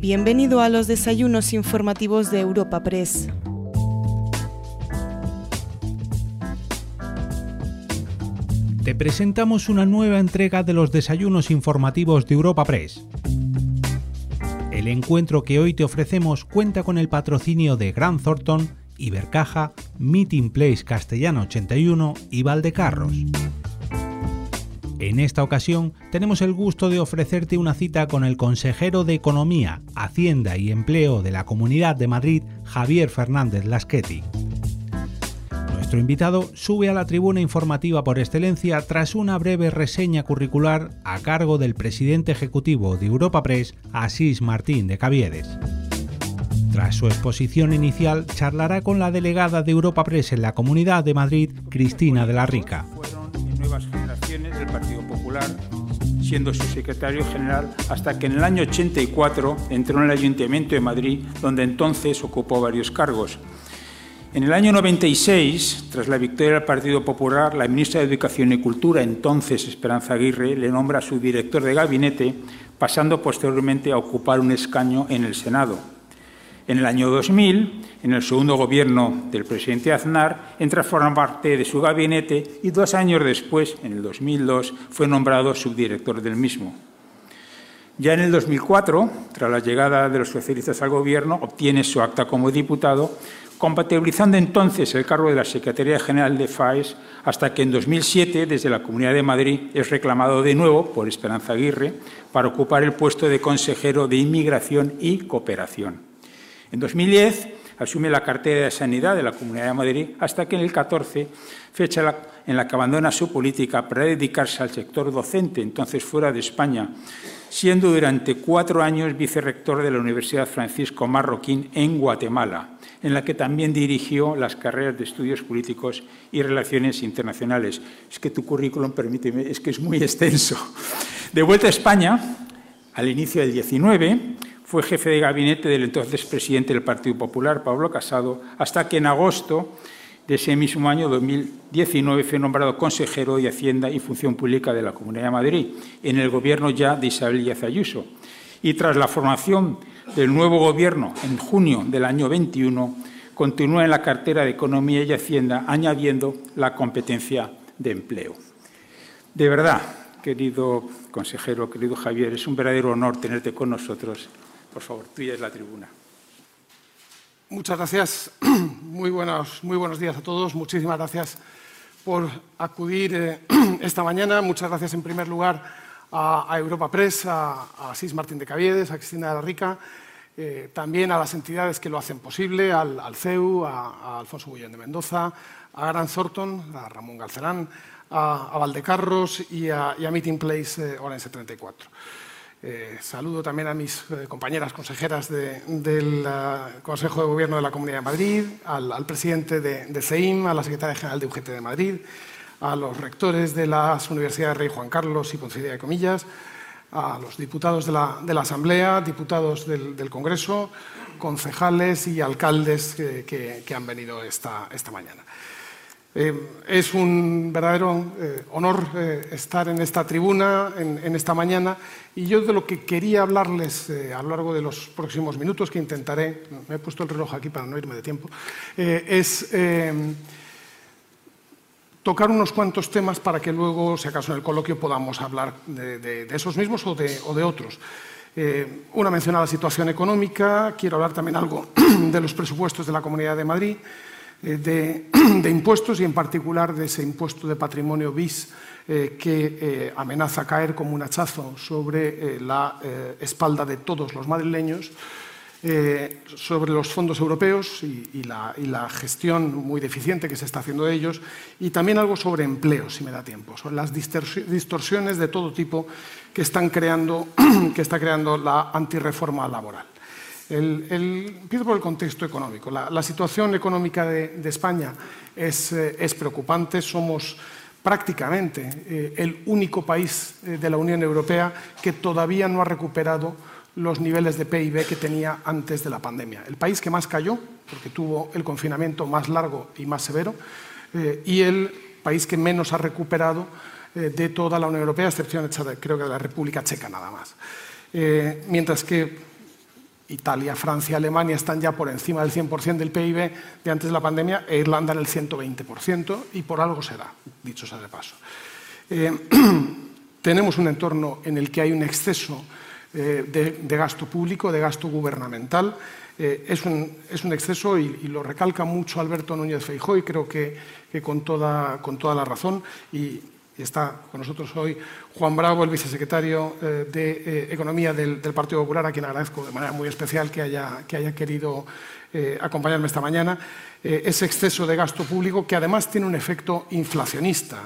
Bienvenido a los desayunos informativos de Europa Press. Te presentamos una nueva entrega de los desayunos informativos de Europa Press. El encuentro que hoy te ofrecemos cuenta con el patrocinio de Grant Thornton, Ibercaja, Meeting Place Castellano 81 y Valdecarros. En esta ocasión tenemos el gusto de ofrecerte una cita con el consejero de Economía, Hacienda y Empleo de la Comunidad de Madrid, Javier Fernández Laschetti. Nuestro invitado sube a la tribuna informativa por excelencia tras una breve reseña curricular a cargo del presidente ejecutivo de Europa Press, Asís Martín de Caviedes. Tras su exposición inicial, charlará con la delegada de Europa Press en la Comunidad de Madrid, Cristina de la Rica del Partido Popular, siendo su secretario general hasta que en el año 84 entró en el Ayuntamiento de Madrid, donde entonces ocupó varios cargos. En el año 96, tras la victoria del Partido Popular, la ministra de Educación y Cultura, entonces Esperanza Aguirre, le nombra su director de gabinete, pasando posteriormente a ocupar un escaño en el Senado. En el año 2000, en el segundo gobierno del presidente Aznar, entra a formar parte de su gabinete y dos años después, en el 2002, fue nombrado subdirector del mismo. Ya en el 2004, tras la llegada de los socialistas al gobierno, obtiene su acta como diputado, compatibilizando entonces el cargo de la Secretaría General de FAES hasta que en 2007, desde la Comunidad de Madrid, es reclamado de nuevo por Esperanza Aguirre para ocupar el puesto de consejero de Inmigración y Cooperación. En 2010 asume la cartera de Sanidad de la Comunidad de Madrid hasta que en el 14, fecha en la que abandona su política para dedicarse al sector docente, entonces fuera de España, siendo durante cuatro años vicerrector de la Universidad Francisco Marroquín en Guatemala, en la que también dirigió las carreras de estudios políticos y relaciones internacionales. Es que tu currículum, permíteme, es que es muy extenso. De vuelta a España, al inicio del 19, fue jefe de gabinete del entonces presidente del Partido Popular, Pablo Casado, hasta que en agosto de ese mismo año, 2019, fue nombrado consejero de Hacienda y Función Pública de la Comunidad de Madrid, en el gobierno ya de Isabel Díaz Ayuso. Y tras la formación del nuevo gobierno en junio del año 21, continúa en la cartera de Economía y Hacienda, añadiendo la competencia de empleo. De verdad, querido consejero, querido Javier, es un verdadero honor tenerte con nosotros por favor, tuya es la tribuna. Muchas gracias. Muy buenos, muy buenos días a todos. Muchísimas gracias por acudir eh, esta mañana. Muchas gracias en primer lugar a, Europa Press, a, Sis Martín de Caviedes, a Cristina de la Rica, eh, también a las entidades que lo hacen posible, al, CEU, a, Alfonso Bullón de Mendoza, a Gran Thornton, a Ramón Galcerán, a, Valdecarros y a, Meeting Place eh, Orense 34. Eh, saludo también a mis eh, compañeras consejeras del Consejo de Gobierno de la Comunidad de Madrid, al, presidente de, CEIM, a la secretaria general de UGT de Madrid, a los rectores de las universidades Rey Juan Carlos y Concilio de Comillas, a los diputados de la, Asamblea, diputados del, Congreso, concejales y alcaldes que, han venido esta mañana. Eh, es un verdadero eh, honor eh, estar en esta tribuna, en, esta mañana, y yo de lo que quería hablarles a lo largo de los próximos minutos, que intentaré, me he puesto el reloj aquí para no irme de tiempo, es tocar unos cuantos temas para que luego, si acaso en el coloquio, podamos hablar de, esos mismos o de, o de otros. una mención a la situación económica, quiero hablar también algo de los presupuestos de la Comunidad de Madrid, eh, de, impuestos y en particular de ese impuesto de patrimonio bis eh, que eh, amenaza caer como un hachazo sobre la espalda de todos los madrileños, sobre los fondos europeos y, la, gestión muy deficiente que se está haciendo de ellos, y también algo sobre empleo, si me da tiempo, sobre las distorsiones de todo tipo que, están creando, que está creando la antirreforma laboral. El, empiezo por el contexto económico. La, situación económica de, España es, eh, es, preocupante. Somos prácticamente eh, el único país eh, de la Unión Europea que todavía no ha recuperado los niveles de PIB que tenía antes de la pandemia. El país que más cayó, porque tuvo el confinamiento más largo y más severo, y el país que menos ha recuperado de toda la Unión Europea, a excepción, creo que de la República Checa nada más. mientras que Italia, Francia, Alemania están ya por encima del 100% del PIB de antes de la pandemia e Irlanda en el 120% y por algo será, dicho sea de paso. Eh, tenemos un entorno en el que hay un exceso eh, de, gasto público, de gasto gubernamental. Eh, es, un, exceso y, lo recalca mucho Alberto Núñez Feijóo y creo que, con, toda, con toda la razón. Y, está con nosotros hoy Juan Bravo, el vicesecretario de Economía del, Partido Popular, a quien agradezco de manera muy especial que haya, que haya querido acompañarme esta mañana. ese exceso de gasto público que además tiene un efecto inflacionista.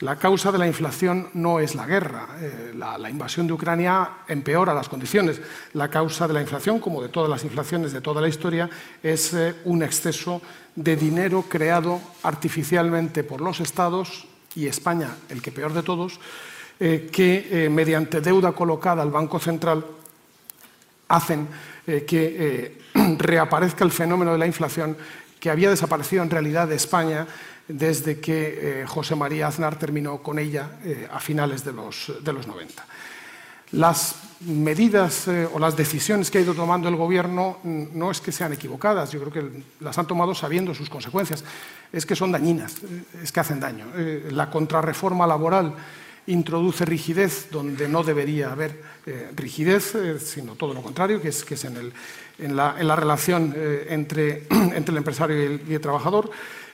La causa de la inflación no es la guerra. Eh, la, invasión de Ucrania empeora las condiciones. La causa de la inflación, como de todas las inflaciones de toda la historia, es eh, un exceso de dinero creado artificialmente por los estados y España, el que peor de todos, eh, que mediante deuda colocada al Banco Central hacen que reaparezca el fenómeno de la inflación que había desaparecido en realidad de España desde que eh, José María Aznar terminó con ella eh, a finales de los, de los 90. Las medidas eh, o las decisiones que ha ido tomando el Gobierno no es que sean equivocadas, yo creo que las han tomado sabiendo sus consecuencias, es que son dañinas, es que hacen daño. la contrarreforma laboral introduce rigidez donde no debería haber rigidez, sino todo lo contrario, que es, que es en, el, en, la, en, la, relación entre, entre, el empresario y el trabajador.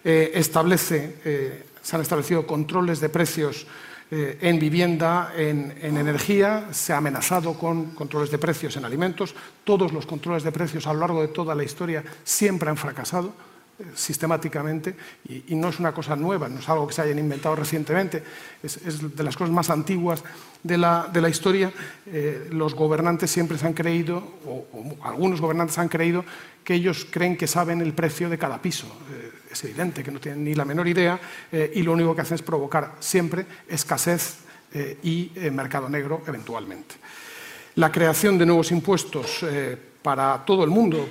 Eh, establece, eh, se han establecido controles de precios eh, en vivienda, en, energía, se ha amenazado con controles de precios en alimentos. Todos los controles de precios a lo largo de toda la historia siempre han fracasado sistemáticamente y, no es una cosa nueva, no es algo que se hayan inventado recientemente, es, de las cosas más antiguas de la, historia. los gobernantes siempre se han creído, o, algunos gobernantes han creído, que ellos creen que saben el precio de cada piso es evidente que no tienen ni la menor idea eh, y lo único que hacen es provocar siempre escasez eh, y eh, mercado negro eventualmente. La creación de nuevos impuestos para todo el mundo,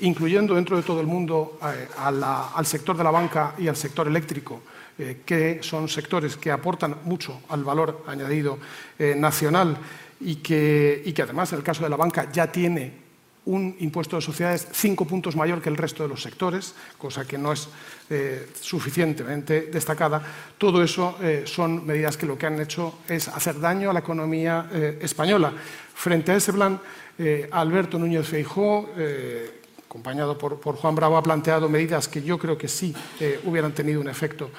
incluyendo dentro de todo el mundo al sector de la banca y al sector eléctrico, que son sectores que aportan mucho al valor añadido nacional y que, y que además en el caso de la banca ya tiene un impuesto de sociedades cinco puntos mayor que el resto de los sectores, cosa que no es eh, suficientemente destacada. Todo eso eh, son medidas que lo que han hecho es hacer daño a la economía eh, española. Frente a ese plan, Alberto Núñez Feijó, acompañado por, Juan Bravo, ha planteado medidas que yo creo que sí hubieran tenido un efecto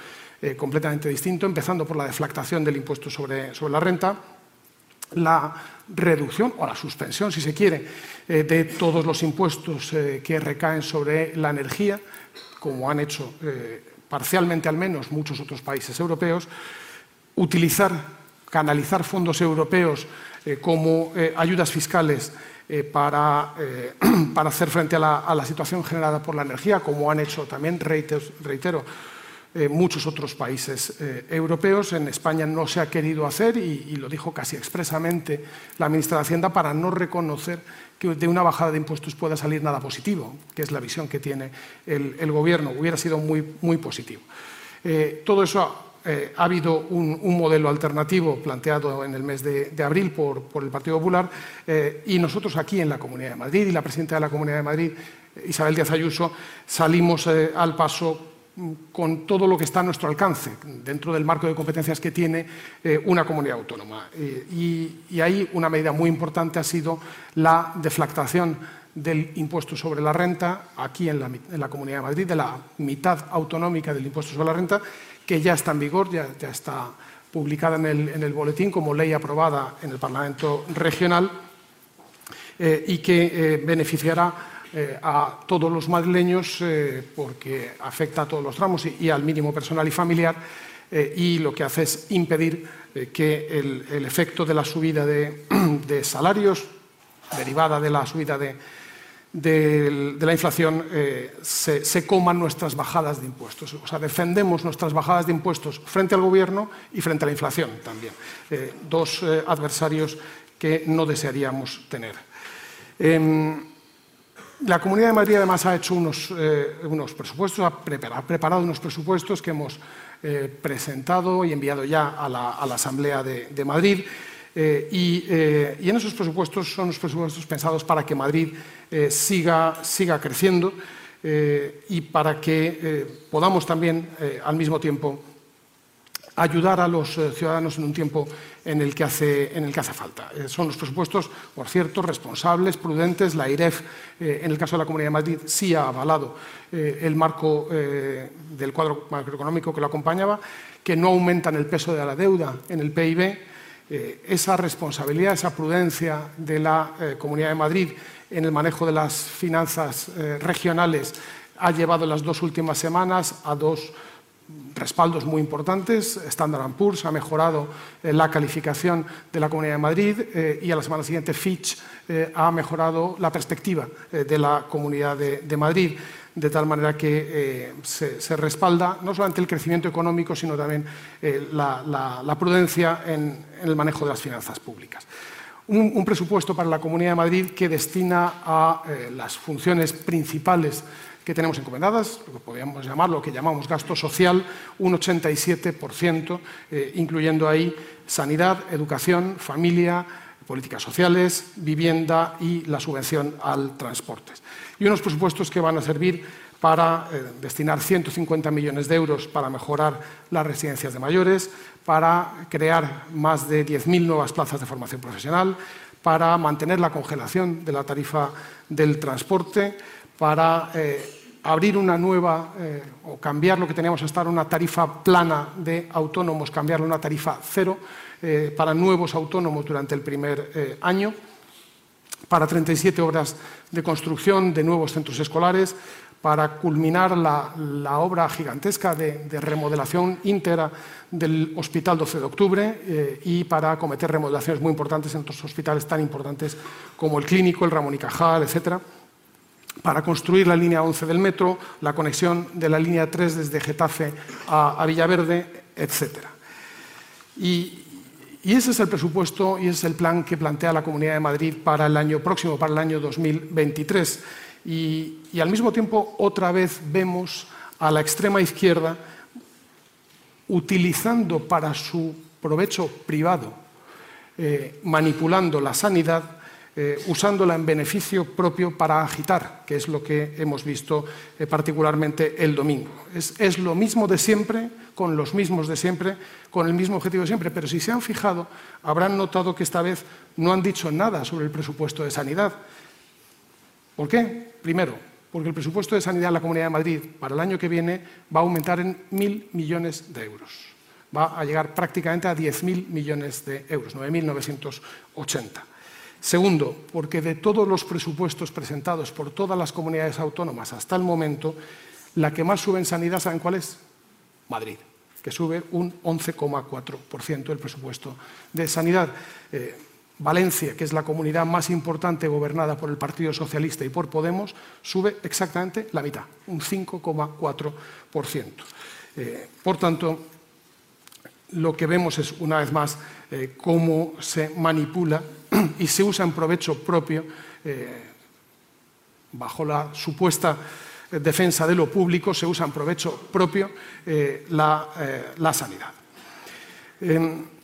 completamente distinto, empezando por la deflactación del impuesto sobre, sobre la renta, la reducción o la suspensión, si se quiere, eh, de todos los impuestos eh, que recaen sobre la energía, como han hecho eh, parcialmente al menos muchos otros países europeos, utilizar, canalizar fondos europeos como ayudas fiscales para, para, hacer frente a la, a la, situación generada por la energía, como han hecho también, reitero, eh, muchos otros países eh, europeos. En España no se ha querido hacer y, lo dijo casi expresamente la ministra de Hacienda para no reconocer que de una bajada de impuestos pueda salir nada positivo, que es la visión que tiene el, Gobierno. Hubiera sido muy, muy positivo. Eh, todo eso ha habido un, modelo alternativo planteado en el mes de, abril por, por, el Partido Popular y nosotros aquí en la Comunidad de Madrid y la presidenta de la Comunidad de Madrid, Isabel Díaz Ayuso, salimos al paso con todo lo que está a nuestro alcance, dentro del marco de competencias que tiene eh, una comunidad autónoma. Eh, y, ahí una medida muy importante ha sido la deflactación del impuesto sobre la renta, aquí en la, Comunidad de Madrid, de la mitad autonómica del impuesto sobre la renta, que ya está en vigor, ya, está publicada en el, boletín como ley aprobada en el Parlamento Regional eh, y que beneficiará eh, a todos los madrileños eh, porque afecta a todos los tramos y, al mínimo personal y familiar eh, y lo que hace es impedir que el, efecto de la subida de, salarios derivada de la subida de, la inflación se, se, coman nuestras bajadas de impuestos. O sea, defendemos nuestras bajadas de impuestos frente al Gobierno y frente a la inflación también. dos adversarios que no desearíamos tener. La Comunidad de Madrid además ha hecho unos, eh, presupuestos, ha preparado, unos presupuestos que hemos eh, presentado y enviado ya a la, Asamblea de, Madrid, y, en esos presupuestos son los presupuestos pensados para que Madrid siga, siga creciendo y para que podamos también al mismo tiempo ayudar a los eh, ciudadanos en un tiempo en el que hace, en el que hace falta. Eh, son los presupuestos, por cierto, responsables, prudentes. La IREF, eh, en el caso de la Comunidad de Madrid, sí ha avalado el marco del cuadro macroeconómico que lo acompañaba, que no aumentan el peso de la deuda en el PIB. esa responsabilidad, esa prudencia de la Comunidad de Madrid en el manejo de las finanzas regionales ha llevado las dos últimas semanas a dos respaldos muy importantes. Standard Poor's ha mejorado eh, la calificación de la Comunidad de Madrid eh, y a la semana siguiente Fitch eh, ha mejorado la perspectiva de la Comunidad de, Madrid, de tal manera que se, respalda no solamente el crecimiento económico, sino también la, prudencia en, el manejo de las finanzas públicas. Un, un, presupuesto para la Comunidad de Madrid que destina a las funciones principales que tenemos encomendadas, lo que podríamos llamar, lo que llamamos gasto social, un 87%, eh, incluyendo ahí sanidad, educación, familia, políticas sociales, vivienda y la subvención al transporte. Y unos presupuestos que van a servir para eh, destinar 150 millones de euros para mejorar las residencias de mayores, para crear más de 10.000 nuevas plazas de formación profesional, para mantener la congelación de la tarifa del transporte, para eh, abrir una nueva eh, o cambiar lo que teníamos hasta ahora, una tarifa plana de autónomos, cambiarla a una tarifa cero eh, para nuevos autónomos durante el primer año, para 37 obras de construcción de nuevos centros escolares, para culminar la, obra gigantesca de, remodelación íntegra del Hospital 12 de Octubre y para acometer remodelaciones muy importantes en otros hospitales tan importantes como el Clínico, el Ramón y Cajal, etcétera para construir la línea 11 del metro, la conexión de la línea 3 desde Getafe a, Villaverde, etc. Y, ese es el presupuesto y ese es el plan que plantea la Comunidad de Madrid para el año próximo, para el año 2023. Y, al mismo tiempo, otra vez vemos a la extrema izquierda utilizando para su provecho privado, eh, manipulando la sanidad eh, usándola en beneficio propio para agitar, que es lo que hemos visto eh, particularmente el domingo. Es, lo mismo de siempre, con los mismos de siempre, con el mismo objetivo de siempre, pero si se han fijado, habrán notado que esta vez no han dicho nada sobre el presupuesto de sanidad. ¿Por qué? Primero, porque el presupuesto de sanidad en la Comunidad de Madrid para el año que viene va a aumentar en mil millones de euros. Va a llegar prácticamente a 10.000 millones de euros, 9.980. Segundo, porque de todos los presupuestos presentados por todas las comunidades autónomas hasta el momento, la que más sube en sanidad, ¿saben cuál es? Madrid, que sube un 11,4% del presupuesto de sanidad. Eh, Valencia, que es la comunidad más importante gobernada por el Partido Socialista y por Podemos, sube exactamente la mitad, un 5,4%. Eh, por tanto, lo que vemos es, una vez más, eh, cómo se manipula y se usa en provecho propio, eh, bajo la supuesta defensa de lo público, se usa en provecho propio eh, la, sanidad.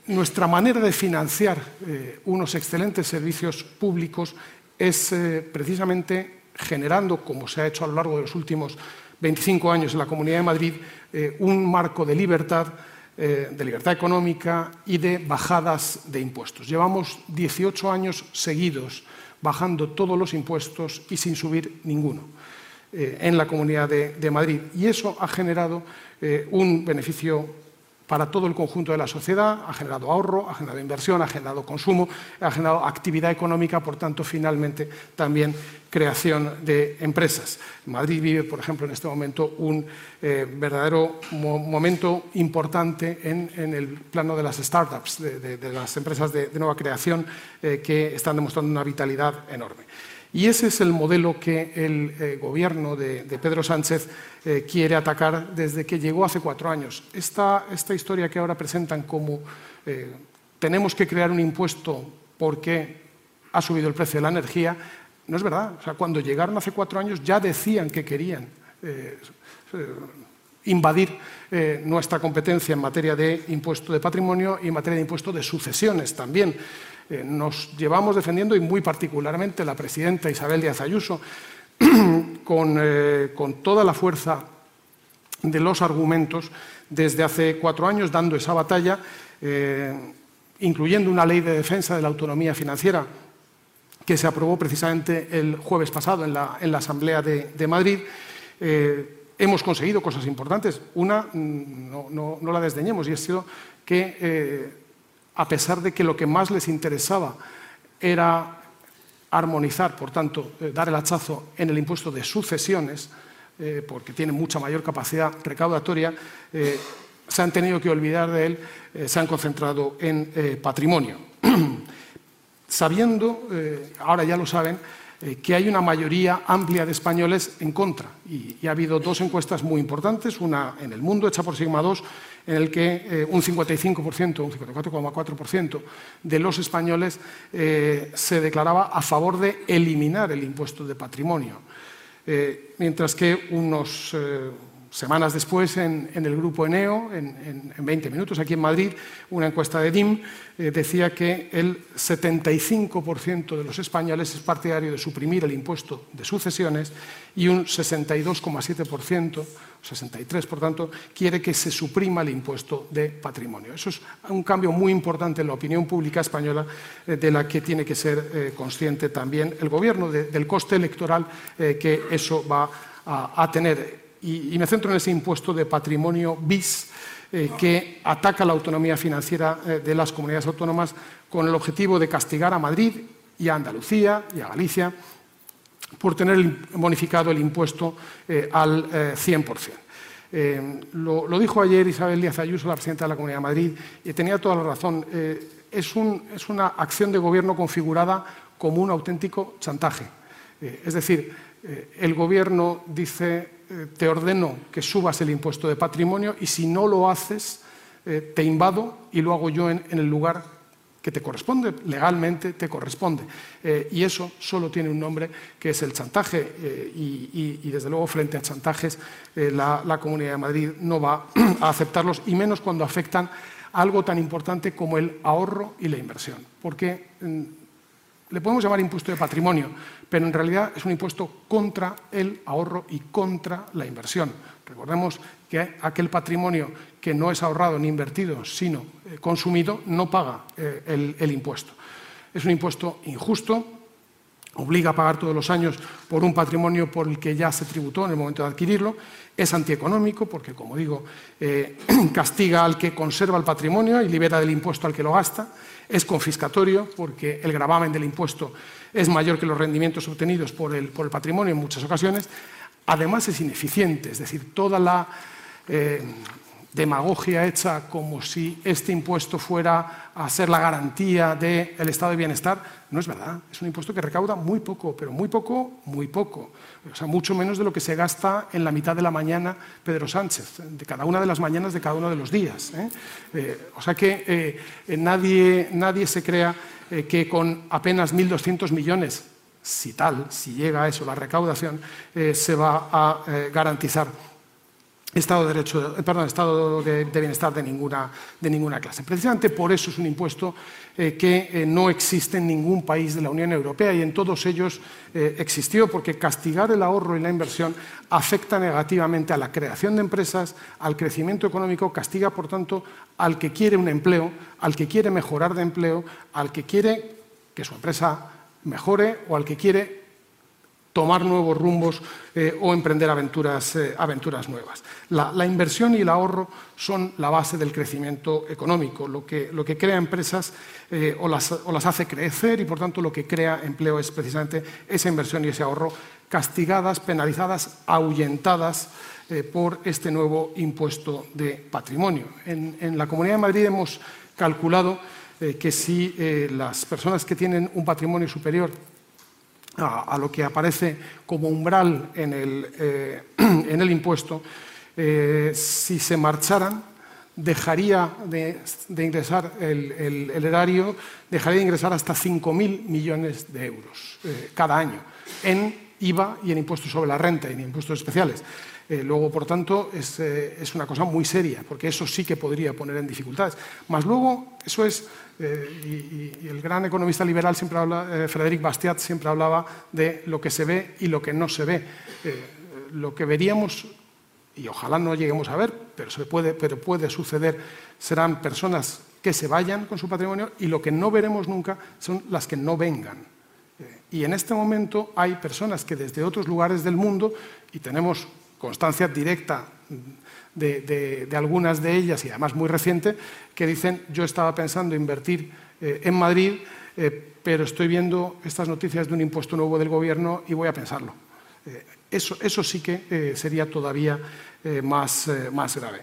nuestra manera de financiar unos excelentes servicios públicos es precisamente generando, como se ha hecho a lo largo de los últimos 25 años en la Comunidad de Madrid, un marco de libertad eh, de libertad económica y de bajadas de impuestos. Llevamos 18 años seguidos bajando todos los impuestos y sin subir ninguno eh, en la Comunidad de, Madrid. Y eso ha generado eh, un beneficio para todo el conjunto de la sociedad, ha generado ahorro, ha generado inversión, ha generado consumo, ha generado actividad económica, por tanto, finalmente también creación de empresas. Madrid vive, por ejemplo, en este momento un eh, verdadero momento importante en, el plano de las startups, de, las empresas de, nueva creación, eh, que están demostrando una vitalidad enorme. Y ese es el modelo que el eh, gobierno de, Pedro Sánchez eh, quiere atacar desde que llegó hace cuatro años. Esta, historia que ahora presentan como eh, tenemos que crear un impuesto porque ha subido el precio de la energía, no es verdad. O sea, cuando llegaron hace cuatro años ya decían que querían invadir nuestra competencia en materia de impuesto de patrimonio y en materia de impuesto de sucesiones también. Nos llevamos defendiendo, y muy particularmente la presidenta Isabel Díaz Ayuso, con, con toda la fuerza de los argumentos desde hace cuatro años, dando esa batalla, incluyendo una ley de defensa de la autonomía financiera que se aprobó precisamente el jueves pasado en la, Asamblea de, Madrid. Eh, hemos conseguido cosas importantes. Una, mm, no, la desdeñemos, y ha sido que, eh, a pesar de que lo que más les interesaba era armonizar, por tanto, eh, dar el hachazo en el impuesto de sucesiones, porque tiene mucha mayor capacidad recaudatoria, se han tenido que olvidar de él, eh, se han concentrado en eh, patrimonio. Sabiendo, eh, ahora ya lo saben, que hay una mayoría amplia de españoles en contra. Y, ha habido dos encuestas muy importantes, una en el mundo, hecha por Sigma 2, en el que un 55%, un 54,4% de los españoles se declaraba a favor de eliminar el impuesto de patrimonio. mientras que unos Semanas después, en, el grupo Eneo, en, 20 minutos, aquí en Madrid, una encuesta de DIM eh, decía que el 75% de los españoles es partidario de suprimir el impuesto de sucesiones y un 62,7%, 63% por tanto, quiere que se suprima el impuesto de patrimonio. Eso es un cambio muy importante en la opinión pública española eh, de la que tiene que ser eh, consciente también el Gobierno del coste electoral que eso va a tener y, me centro en ese impuesto de patrimonio bis eh, que ataca la autonomía financiera eh, de las comunidades autónomas con el objetivo de castigar a Madrid y a Andalucía y a Galicia por tener bonificado el impuesto eh, al 100%. Lo, lo, dijo ayer Isabel Díaz Ayuso, la presidenta de la Comunidad de Madrid, y tenía toda la razón. Es, un, es, una acción de gobierno configurada como un auténtico chantaje. es decir, el gobierno dice eh, te ordeno que subas el impuesto de patrimonio y si no lo haces, eh, te invado y lo hago yo en, el lugar que te corresponde, legalmente te corresponde. Eh, y eso solo tiene un nombre que es el chantaje y, desde luego frente a chantajes la, la, Comunidad de Madrid no va a aceptarlos y menos cuando afectan algo tan importante como el ahorro y la inversión. Porque mm, le podemos llamar impuesto de patrimonio, pero en realidad es un impuesto contra el ahorro y contra la inversión. Recordemos que aquel patrimonio que no es ahorrado ni invertido, sino eh, consumido, no paga eh, el, impuesto. Es un impuesto injusto, obliga a pagar todos los años por un patrimonio por el que ya se tributó en el momento de adquirirlo, es antieconómico porque, como digo, eh, castiga al que conserva el patrimonio y libera del impuesto al que lo gasta, es confiscatorio porque el gravamen del impuesto es mayor que los rendimientos obtenidos por el, patrimonio en muchas ocasiones. Además es ineficiente, es decir, toda la eh, demagogia hecha como si este impuesto fuera a ser la garantía del estado de bienestar, no es verdad. Es un impuesto que recauda muy poco, pero muy poco, muy poco. O sea, mucho menos de lo que se gasta en la mitad de la mañana Pedro Sánchez, de cada una de las mañanas de cada uno de los días. ¿eh? Eh, o sea que eh, nadie, nadie se crea que con apenas 1.200 millones, si tal, si llega a eso la recaudación, se va a garantizar Estado de, derecho, perdón, estado de, bienestar de ninguna, de ninguna, clase. Precisamente por eso es un impuesto eh, que eh, no existe en ningún país de la Unión Europea y en todos ellos eh, existió, porque castigar el ahorro y la inversión afecta negativamente a la creación de empresas, al crecimiento económico, castiga, por tanto, al que quiere un empleo, al que quiere mejorar de empleo, al que quiere que su empresa mejore o al que quiere tomar nuevos rumbos eh, o emprender aventuras, eh, aventuras nuevas. La, inversión y el ahorro son la base del crecimiento económico, lo que, lo que crea empresas eh, o, las, o, las, hace crecer y por tanto lo que crea empleo es precisamente esa inversión y ese ahorro castigadas, penalizadas, ahuyentadas por este nuevo impuesto de patrimonio. En, en la Comunidad de Madrid hemos calculado que si las personas que tienen un patrimonio superior a, lo que aparece como umbral en el, eh, en el impuesto, eh, si se marcharan, dejaría de, ingresar el, erario, dejaría de ingresar hasta 5.000 millones de euros eh, cada año en IVA y en impuestos sobre la renta y en impuestos especiales. Eh, luego, por tanto, es, eh, es, una cosa muy seria, porque eso sí que podría poner en dificultades. Más luego, eso es, eh, y, y, el gran economista liberal siempre habla, Frédéric Bastiat siempre hablaba de lo que se ve y lo que no se ve. lo que veríamos, y ojalá no lleguemos a ver, pero, se puede, pero puede suceder, serán personas que se vayan con su patrimonio y lo que no veremos nunca son las que no vengan. Y en este momento hay personas que desde otros lugares del mundo, y tenemos constancia directa de, algunas de ellas y además muy reciente, que dicen yo estaba pensando invertir eh, en Madrid, eh, pero estoy viendo estas noticias de un impuesto nuevo del gobierno y voy a pensarlo. Eh, eso, eso, sí que sería todavía más, más, grave.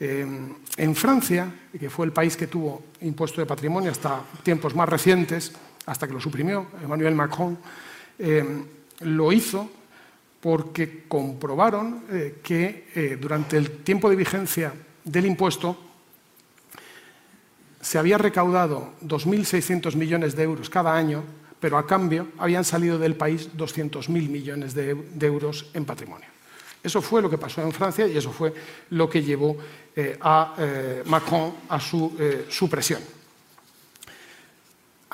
en Francia, que fue el país que tuvo impuesto de patrimonio hasta tiempos más recientes, hasta que lo suprimió Emmanuel Macron, lo hizo porque comprobaron eh, que eh, durante el tiempo de vigencia del impuesto se había recaudado 2.600 millones de euros cada año, pero a cambio habían salido del país 200.000 millones de, euros en patrimonio. Eso fue lo que pasó en Francia y eso fue lo que llevó eh, a Macron a su supresión.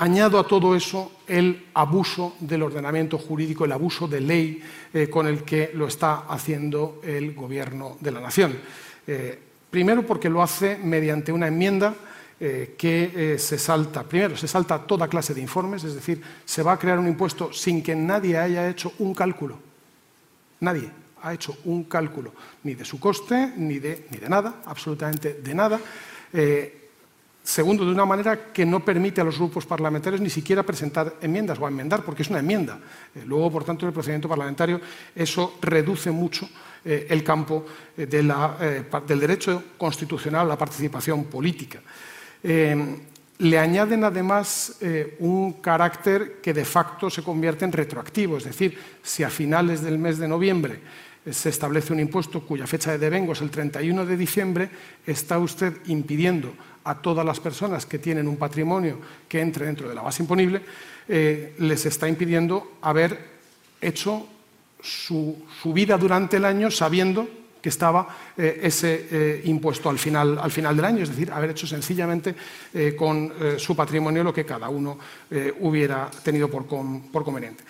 Añado a todo eso el abuso del ordenamiento jurídico, el abuso de ley eh, con el que lo está haciendo el Gobierno de la Nación. Eh, primero porque lo hace mediante una enmienda eh, que se salta, primero, se salta toda clase de informes, es decir, se va a crear un impuesto sin que nadie haya hecho un cálculo. Nadie ha hecho un cálculo, ni de su coste, ni de, ni de nada, absolutamente de nada. Segundo, de una manera que no permite a los grupos parlamentarios ni siquiera presentar enmiendas o enmendar, porque es una enmienda. Eh, luego, por tanto, en el procedimiento parlamentario eso reduce mucho eh, el campo eh, del derecho constitucional a la participación política. le añaden además un carácter que de facto se convierte en retroactivo, es decir, si a finales del mes de noviembre se establece un impuesto cuya fecha de devengo es el 31 de diciembre, está usted impidiendo a todas las personas que tienen un patrimonio que entre dentro de la base imponible, eh, les está impidiendo haber hecho su, vida durante el año sabiendo que estaba eh, ese eh, impuesto al final, al final, del año, es decir, haber hecho sencillamente con su patrimonio lo que cada uno hubiera tenido por, por conveniente.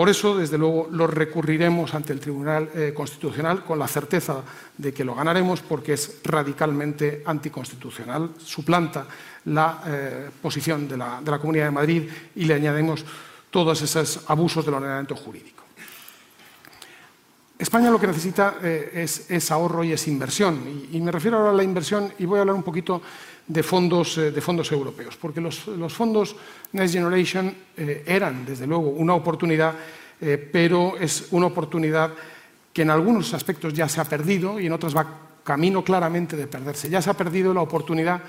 Por eso, desde luego, lo recurriremos ante el Tribunal eh, Constitucional con la certeza de que lo ganaremos porque es radicalmente anticonstitucional, suplanta la eh, posición de la, Comunidad de Madrid y le añadimos todos esos abusos del ordenamiento jurídico. España lo que necesita eh, es, ahorro y es inversión. Y, me refiero ahora a la inversión y voy a hablar un poquito de fondos, de fondos europeos, porque los, los fondos Next Generation eh, eran, desde luego, una oportunidad, eh, pero es una oportunidad que en algunos aspectos ya se ha perdido y en otros va camino claramente de perderse. Ya se ha perdido la oportunidad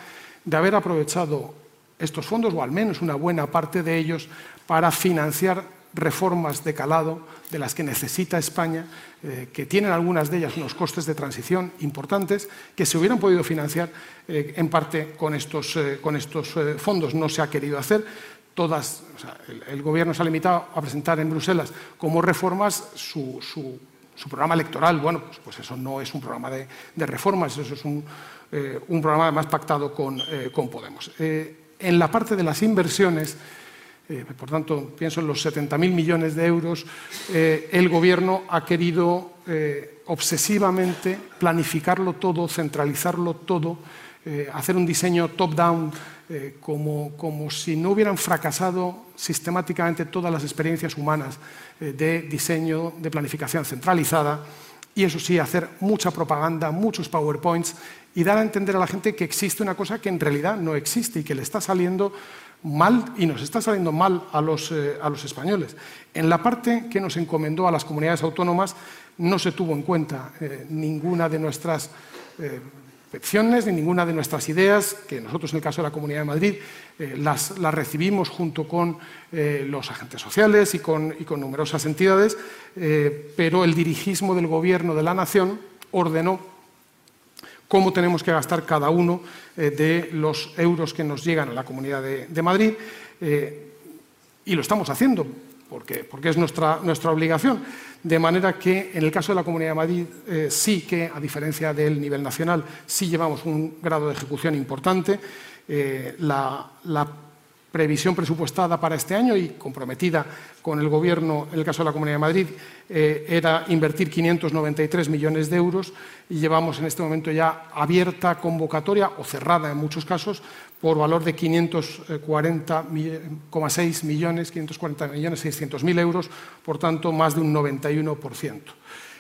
de haber aprovechado estos fondos, o al menos una buena parte de ellos, para financiar reformas de calado de las que necesita España, eh, que tienen algunas de ellas unos costes de transición importantes, que se hubieran podido financiar en parte con estos, con estos fondos. No se ha querido hacer, todas, el, gobierno se ha limitado a presentar en Bruselas como reformas su, programa electoral. Bueno, pues, pues, eso no es un programa de, reformas, eso es un, eh, programa más pactado con, eh, Podemos. Eh, en la parte de las inversiones, por tanto, pienso en los 70.000 millones de euros, el gobierno ha querido obsesivamente planificarlo todo, centralizarlo todo, hacer un diseño top-down eh, como, si no hubieran fracasado sistemáticamente todas las experiencias humanas eh, de diseño, de planificación centralizada, y eso sí, hacer mucha propaganda, muchos PowerPoints y dar a entender a la gente que existe una cosa que en realidad no existe y que le está saliendo mal y nos está saliendo mal a los, eh, a los españoles. En la parte que nos encomendó a las comunidades autónomas no se tuvo en cuenta ninguna de nuestras ni ninguna de nuestras ideas, que nosotros en el caso de la Comunidad de Madrid eh, las, recibimos junto con eh, los agentes sociales y con, numerosas entidades, eh, pero el dirigismo del Gobierno de la Nación ordenó cómo tenemos que gastar cada uno de los euros que nos llegan a la Comunidad de, Madrid y lo estamos haciendo porque, porque es nuestra, nuestra obligación. De manera que en el caso de la Comunidad de Madrid eh, sí que, a diferencia del nivel nacional, sí llevamos un grado de ejecución importante. Eh, la previsión presupuestada para este año y comprometida con el Gobierno, en el caso de la Comunidad de Madrid, eh, era invertir 593 millones de euros y llevamos en este momento ya abierta convocatoria o cerrada en muchos casos por valor de 540,6 millones, 540 millones 600 mil euros, por tanto más de un 91%.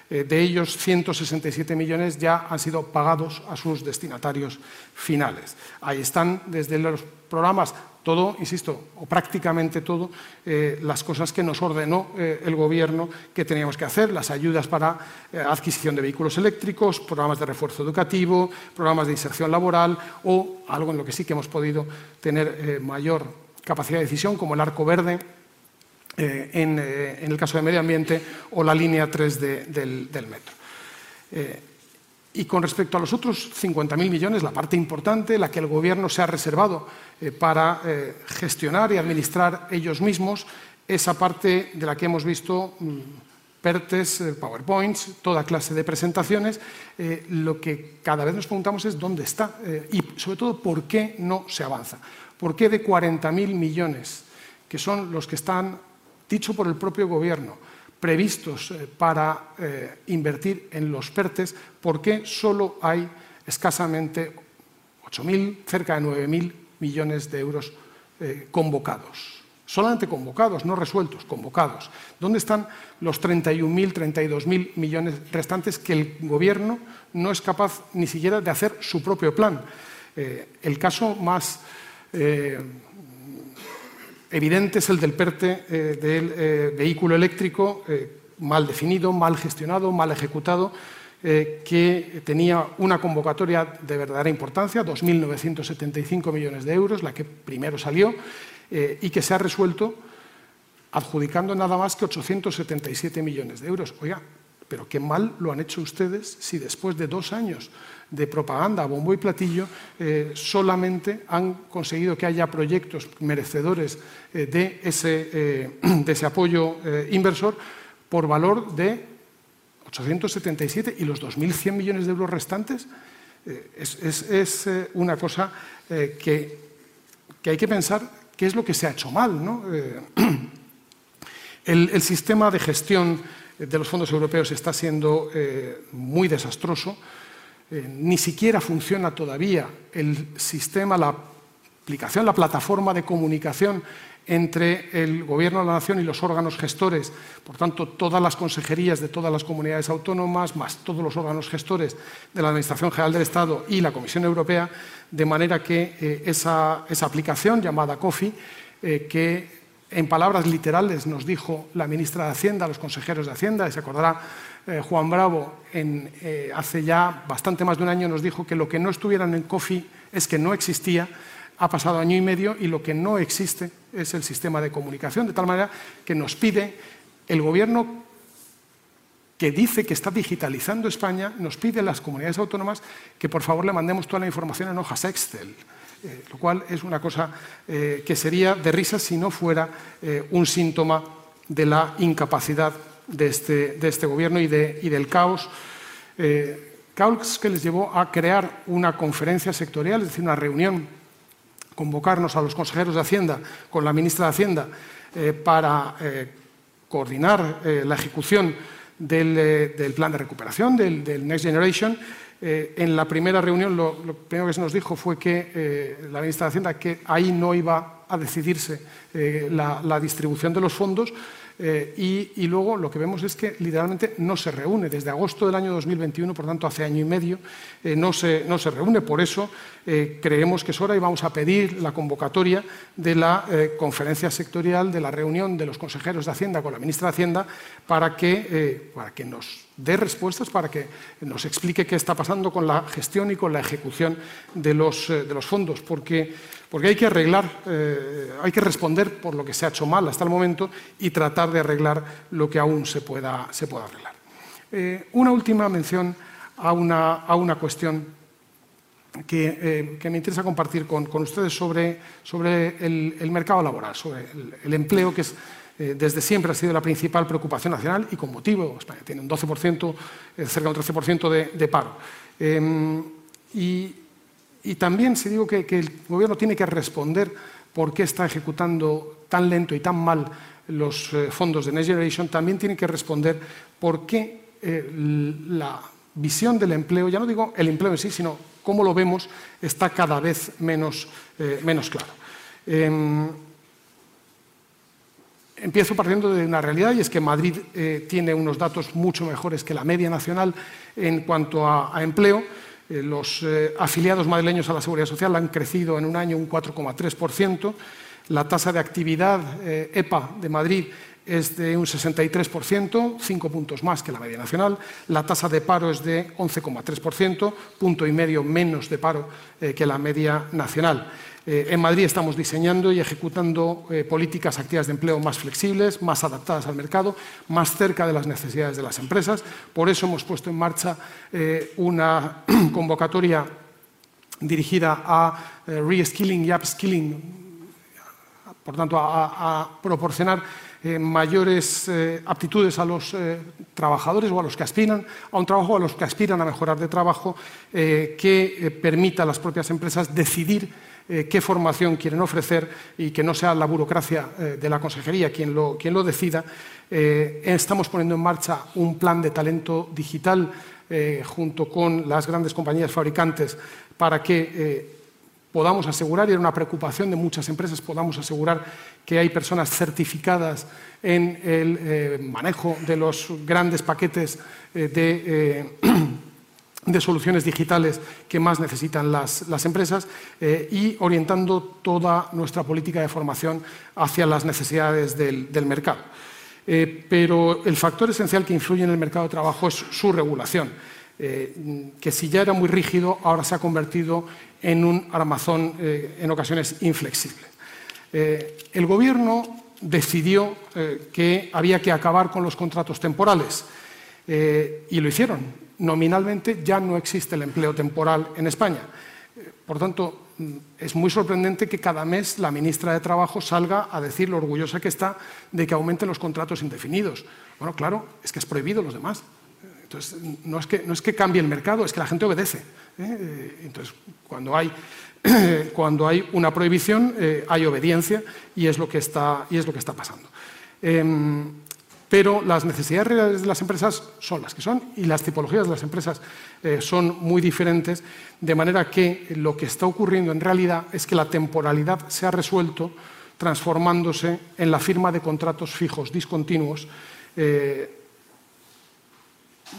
Eh, de ellos, 167 millones ya han sido pagados a sus destinatarios finales. Ahí están desde los programas todo, insisto, o prácticamente todo, eh, las cosas que nos ordenó eh, el Gobierno que teníamos que hacer, las ayudas para adquisición de vehículos eléctricos, programas de refuerzo educativo, programas de inserción laboral o algo en lo que sí que hemos podido tener mayor capacidad de decisión, como el arco verde eh, eh, en, el caso de medio ambiente o la línea 3 del, metro. Eh, y con respecto a los otros 50.000 millones, la parte importante, la que el Gobierno se ha reservado para gestionar y administrar ellos mismos, esa parte de la que hemos visto mm, PERTES, PowerPoints, toda clase de presentaciones, lo que cada vez nos preguntamos es dónde está y sobre todo por qué no se avanza. ¿Por qué de 40.000 millones, que son los que están dicho por el propio Gobierno, previstos eh, para eh, invertir en los PERTES, ¿por qué solo hay escasamente 8.000, cerca de 9.000 millones de euros eh, convocados? Solamente convocados, no resueltos, convocados. ¿Dónde están los 31.000, 32.000 millones restantes que el Gobierno no es capaz ni siquiera de hacer su propio plan? el caso más evidente es el del PERTE eh, del eh, vehículo eléctrico, eh, mal definido, mal gestionado, mal ejecutado, que tenía una convocatoria de verdadera importancia, 2.975 millones de euros, la que primero salió, y que se ha resuelto adjudicando nada más que 877 millones de euros. Oiga, pero qué mal lo han hecho ustedes si después de dos años de propaganda bombo y platillo eh, solamente han conseguido que haya proyectos merecedores eh, de, ese, eh, de, ese, apoyo inversor por valor de 877 y los 2.100 millones de euros restantes. Es, una cosa que, hay que pensar qué es lo que se ha hecho mal. ¿no? El, sistema de gestión de los fondos europeos está siendo muy desastroso. Eh, ni siquiera funciona todavía el sistema, la aplicación, la plataforma de comunicación entre el Gobierno de la Nación y los órganos gestores, por tanto, todas las consejerías de todas las comunidades autónomas, más todos los órganos gestores de la Administración General del Estado y la Comisión Europea, de manera que eh, esa, esa, aplicación llamada COFI, que en palabras literales nos dijo la ministra de Hacienda, los consejeros de Hacienda, y se acordará eh, Juan Bravo, eh, hace ya bastante más de un año nos dijo que lo que no estuviera en COFI es que no existía, ha pasado año y medio y lo que no existe es el sistema de comunicación, de tal manera que nos pide el gobierno que dice que está digitalizando España, nos pide a las comunidades autónomas que por favor le mandemos toda la información en hojas Excel. Eh, lo cual es una cosa que sería de risa si no fuera un síntoma de la incapacidad de este, de este gobierno y, de, y, del caos. caos que les llevó a crear una conferencia sectorial, es decir, una reunión, convocarnos a los consejeros de Hacienda con la ministra de Hacienda para coordinar la ejecución del, del, plan de recuperación, del, del Next Generation, eh, en la primera reunión lo, primero que se nos dijo fue que eh, la ministra de Hacienda que ahí no iba a decidirse eh, la, distribución de los fondos y, luego lo que vemos es que literalmente no se reúne. Desde agosto del año 2021, por tanto hace año y medio, no se, no, se, reúne. Por eso creemos que es hora y vamos a pedir la convocatoria de la conferencia sectorial, de la reunión de los consejeros de Hacienda con la ministra de Hacienda para que, para que nos dé respuestas para que nos explique qué está pasando con la gestión y con la ejecución de los, eh, de los fondos, porque, porque, hay que arreglar, eh, hay que responder por lo que se ha hecho mal hasta el momento y tratar de arreglar lo que aún se pueda, se pueda arreglar. Eh, una última mención a una, a una cuestión que, que, me interesa compartir con, con ustedes sobre, sobre el, el, mercado laboral, sobre el, empleo, que es eh, desde siempre ha sido la principal preocupación nacional y con motivo. España tiene un 12%, eh, cerca de un 13% de, paro. Em, y, también se digo que, el Gobierno tiene que responder por qué está ejecutando tan lento y tan mal los fondos de Next Generation, también tiene que responder por qué la visión del empleo, ya no digo el empleo en sí, sino cómo lo vemos, está cada vez menos, menos claro. Em, empiezo partiendo de una realidad y es que Madrid eh, tiene unos datos mucho mejores que la media nacional en cuanto a, empleo. Eh, los eh, afiliados madrileños a la Seguridad Social han crecido en un año un 4,3%. La tasa de actividad EPA de Madrid es de un 63%, cinco puntos más que la media nacional. La tasa de paro es de 11,3%, punto y medio menos de paro que la media nacional. Eh, en Madrid estamos diseñando y ejecutando eh, políticas activas de empleo más flexibles, más adaptadas al mercado, más cerca de las necesidades de las empresas. Por eso hemos puesto en marcha eh, una convocatoria dirigida a reskilling y upskilling, por tanto, a, proporcionar mayores aptitudes a los trabajadores o a los que aspiran a un trabajo, a los que aspiran a mejorar de trabajo, que permita a las propias empresas decidir eh, qué formación quieren ofrecer y que no sea la burocracia eh, de la consejería quien lo, quien lo decida. Eh, estamos poniendo en marcha un plan de talento digital junto con las grandes compañías fabricantes para que podamos asegurar, y era una preocupación de muchas empresas, podamos asegurar que hay personas certificadas en el manejo de los grandes paquetes de de soluciones digitales que más necesitan las, empresas eh, y orientando toda nuestra política de formación hacia las necesidades del, mercado. Eh, pero el factor esencial que influye en el mercado de trabajo es su regulación, eh, que si ya era muy rígido, ahora se ha convertido en un armazón en ocasiones inflexible. el Gobierno decidió que había que acabar con los contratos temporales y lo hicieron nominalmente ya no existe el empleo temporal en España. Por tanto, es muy sorprendente que cada mes la ministra de Trabajo salga a decir lo orgullosa que está de que aumenten los contratos indefinidos. Bueno, claro, es que es prohibido los demás. Entonces, no es que, no es que cambie el mercado, es que la gente obedece. ¿eh? Entonces, cuando hay, cuando hay una prohibición, eh, hay obediencia y es lo que está, y es lo que está pasando. Em, pero las necesidades reales de las empresas son las que son y las tipologías de las empresas eh, son muy diferentes, de manera que lo que está ocurriendo en realidad es que la temporalidad se ha resuelto transformándose en la firma de contratos fijos discontinuos, eh,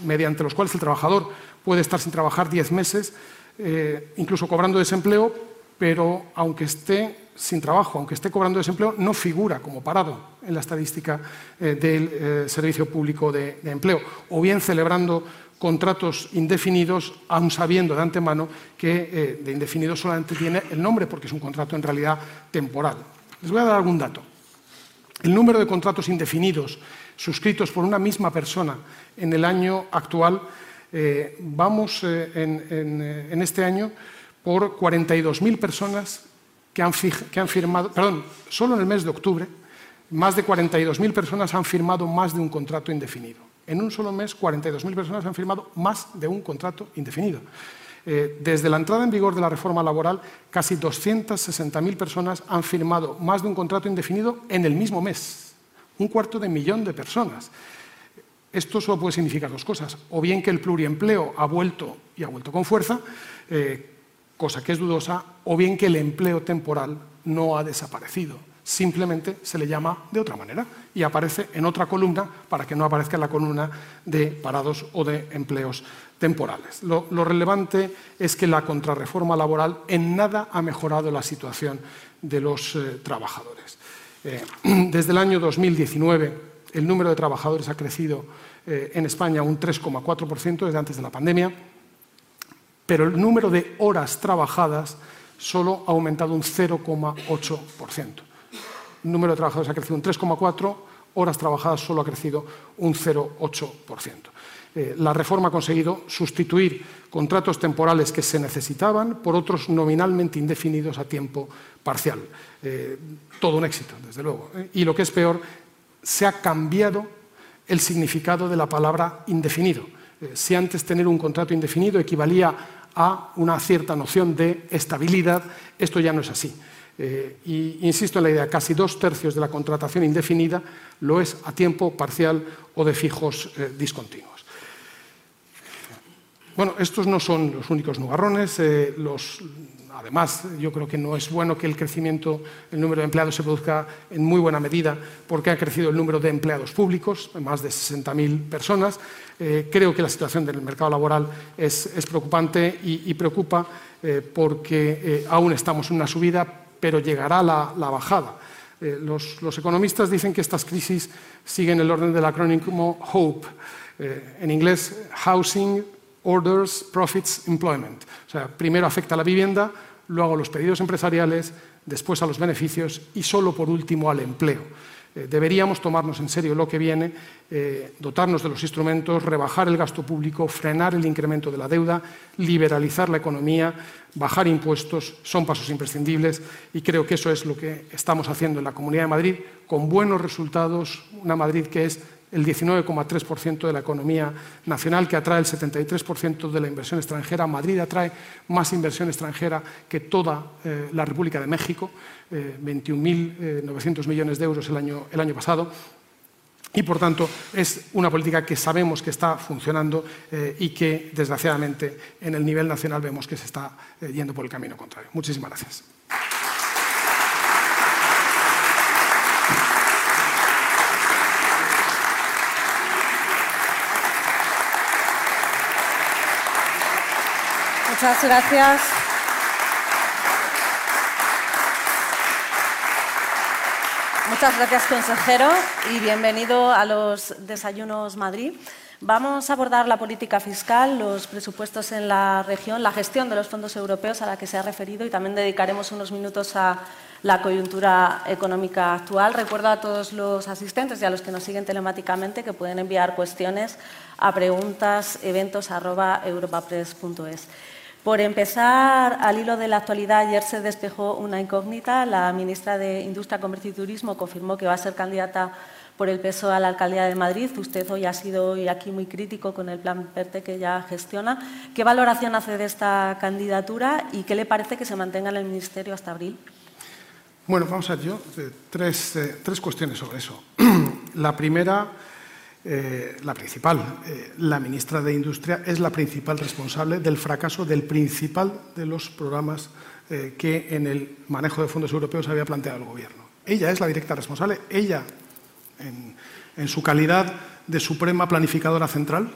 mediante los cuales el trabajador puede estar sin trabajar 10 meses, eh, incluso cobrando desempleo, pero aunque esté sin trabajo, aunque esté cobrando desempleo, no figura como parado en la estadística eh, del eh, Servicio Público de, Empleo, o bien celebrando contratos indefinidos, aun sabiendo de antemano que eh, de indefinido solamente tiene el nombre, porque es un contrato en realidad temporal. Les voy a dar algún dato. El número de contratos indefinidos suscritos por una misma persona en el año actual, vamos en, este año por 42.000 personas que han, firmado, perdón, solo en el mes de octubre, más de 42.000 personas han firmado más de un contrato indefinido. En un solo mes, 42.000 personas han firmado más de un contrato indefinido. Eh, desde la entrada en vigor de la reforma laboral, casi 260.000 personas han firmado más de un contrato indefinido en el mismo mes. Un cuarto de millón de personas. Esto solo puede significar dos cosas. O bien que el pluriempleo ha vuelto y ha vuelto con fuerza, eh, cosa que es dudosa, o bien que el empleo temporal no ha desaparecido. Simplemente se le llama de otra manera y aparece en otra columna para que no aparezca en la columna de parados o de empleos temporales. Lo, relevante es que la contrarreforma laboral en nada ha mejorado la situación de los eh, trabajadores. Eh, desde el año 2019 el número de trabajadores ha crecido eh, en España un 3,4% desde antes de la pandemia pero el número de horas trabajadas solo ha aumentado un 0,8%. El número de trabajadores ha crecido un 3,4%, horas trabajadas solo ha crecido un 0,8%. Eh, la reforma ha conseguido sustituir contratos temporales que se necesitaban por otros nominalmente indefinidos a tiempo parcial. Eh, todo un éxito, desde luego. ¿eh? Y lo que es peor, se ha cambiado el significado de la palabra indefinido. Si antes tener un contrato indefinido equivalía a una cierta noción de estabilidad, esto ya no es así. Eh, y insisto en la idea, casi dos tercios de la contratación indefinida lo es a tiempo parcial o de fijos eh, discontinuos. Bueno, estos no son los únicos nubarrones. los, Además, yo creo que no es bueno que el crecimiento, el número de empleados se produzca en muy buena medida porque ha crecido el número de empleados públicos, más de 60.000 personas. Eh, creo que la situación del mercado laboral es, preocupante y, preocupa eh, porque eh, aún estamos en una subida, pero llegará la, bajada. Los, los, economistas dicen que estas crisis siguen el orden del acrónimo HOPE, en inglés Housing, Orders, Profits, Employment. O sea, primero afecta a la vivienda, luego a los pedidos empresariales, después a los beneficios y solo por último al empleo. Eh, deberíamos tomarnos en serio lo que viene, eh, dotarnos de los instrumentos, rebajar el gasto público, frenar el incremento de la deuda, liberalizar la economía, bajar impuestos, son pasos imprescindibles y creo que eso es lo que estamos haciendo en la Comunidad de Madrid con buenos resultados, una Madrid que es el 19,3% de la economía nacional, que atrae el 73% de la inversión extranjera. Madrid atrae más inversión extranjera que toda eh, la República de México, 21.900 eh, millones de euros el año, el año pasado. Y, por tanto, es una política que sabemos que está funcionando eh, y que, desgraciadamente, en el nivel nacional vemos que se está yendo por el camino contrario. Muchísimas gracias. Muchas gracias. Muchas gracias, consejero, y bienvenido a los Desayunos Madrid. Vamos a abordar la política fiscal, los presupuestos en la región, la gestión de los fondos europeos a la que se ha referido y también dedicaremos unos minutos a la coyuntura económica actual. Recuerdo a todos los asistentes y a los que nos siguen telemáticamente que pueden enviar cuestiones a preguntas por empezar, al hilo de la actualidad, ayer se despejó una incógnita. La ministra de Industria, Comercio y Turismo confirmó que va a ser candidata por el peso a la alcaldía de Madrid. Usted hoy ha sido hoy aquí muy crítico con el plan PERTE que ya gestiona. ¿Qué valoración hace de esta candidatura y qué le parece que se mantenga en el Ministerio hasta abril? Bueno, vamos a ver yo eh, tres, eh, tres cuestiones sobre eso. la primera eh, la principal. Eh, la ministra de Industria es la principal responsable del fracaso del principal de los programas eh, que en el manejo de fondos europeos había planteado el Gobierno. Ella es la directa responsable, ella, en, su calidad de suprema planificadora central,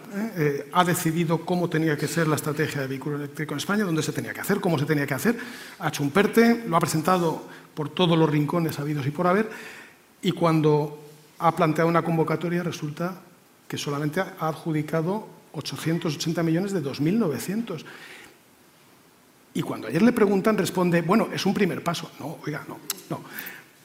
ha decidido cómo tenía que ser la estrategia de vehículo eléctrico en España, dónde se tenía que hacer, cómo se tenía que hacer. Ha hecho un PERTE, lo ha presentado por todos los rincones habidos y por haber, y cuando ha planteado una convocatoria, resulta que solamente ha adjudicado 880 millones de 2.900. Y cuando ayer le preguntan, responde, bueno, es un primer paso. No, oiga, no, no.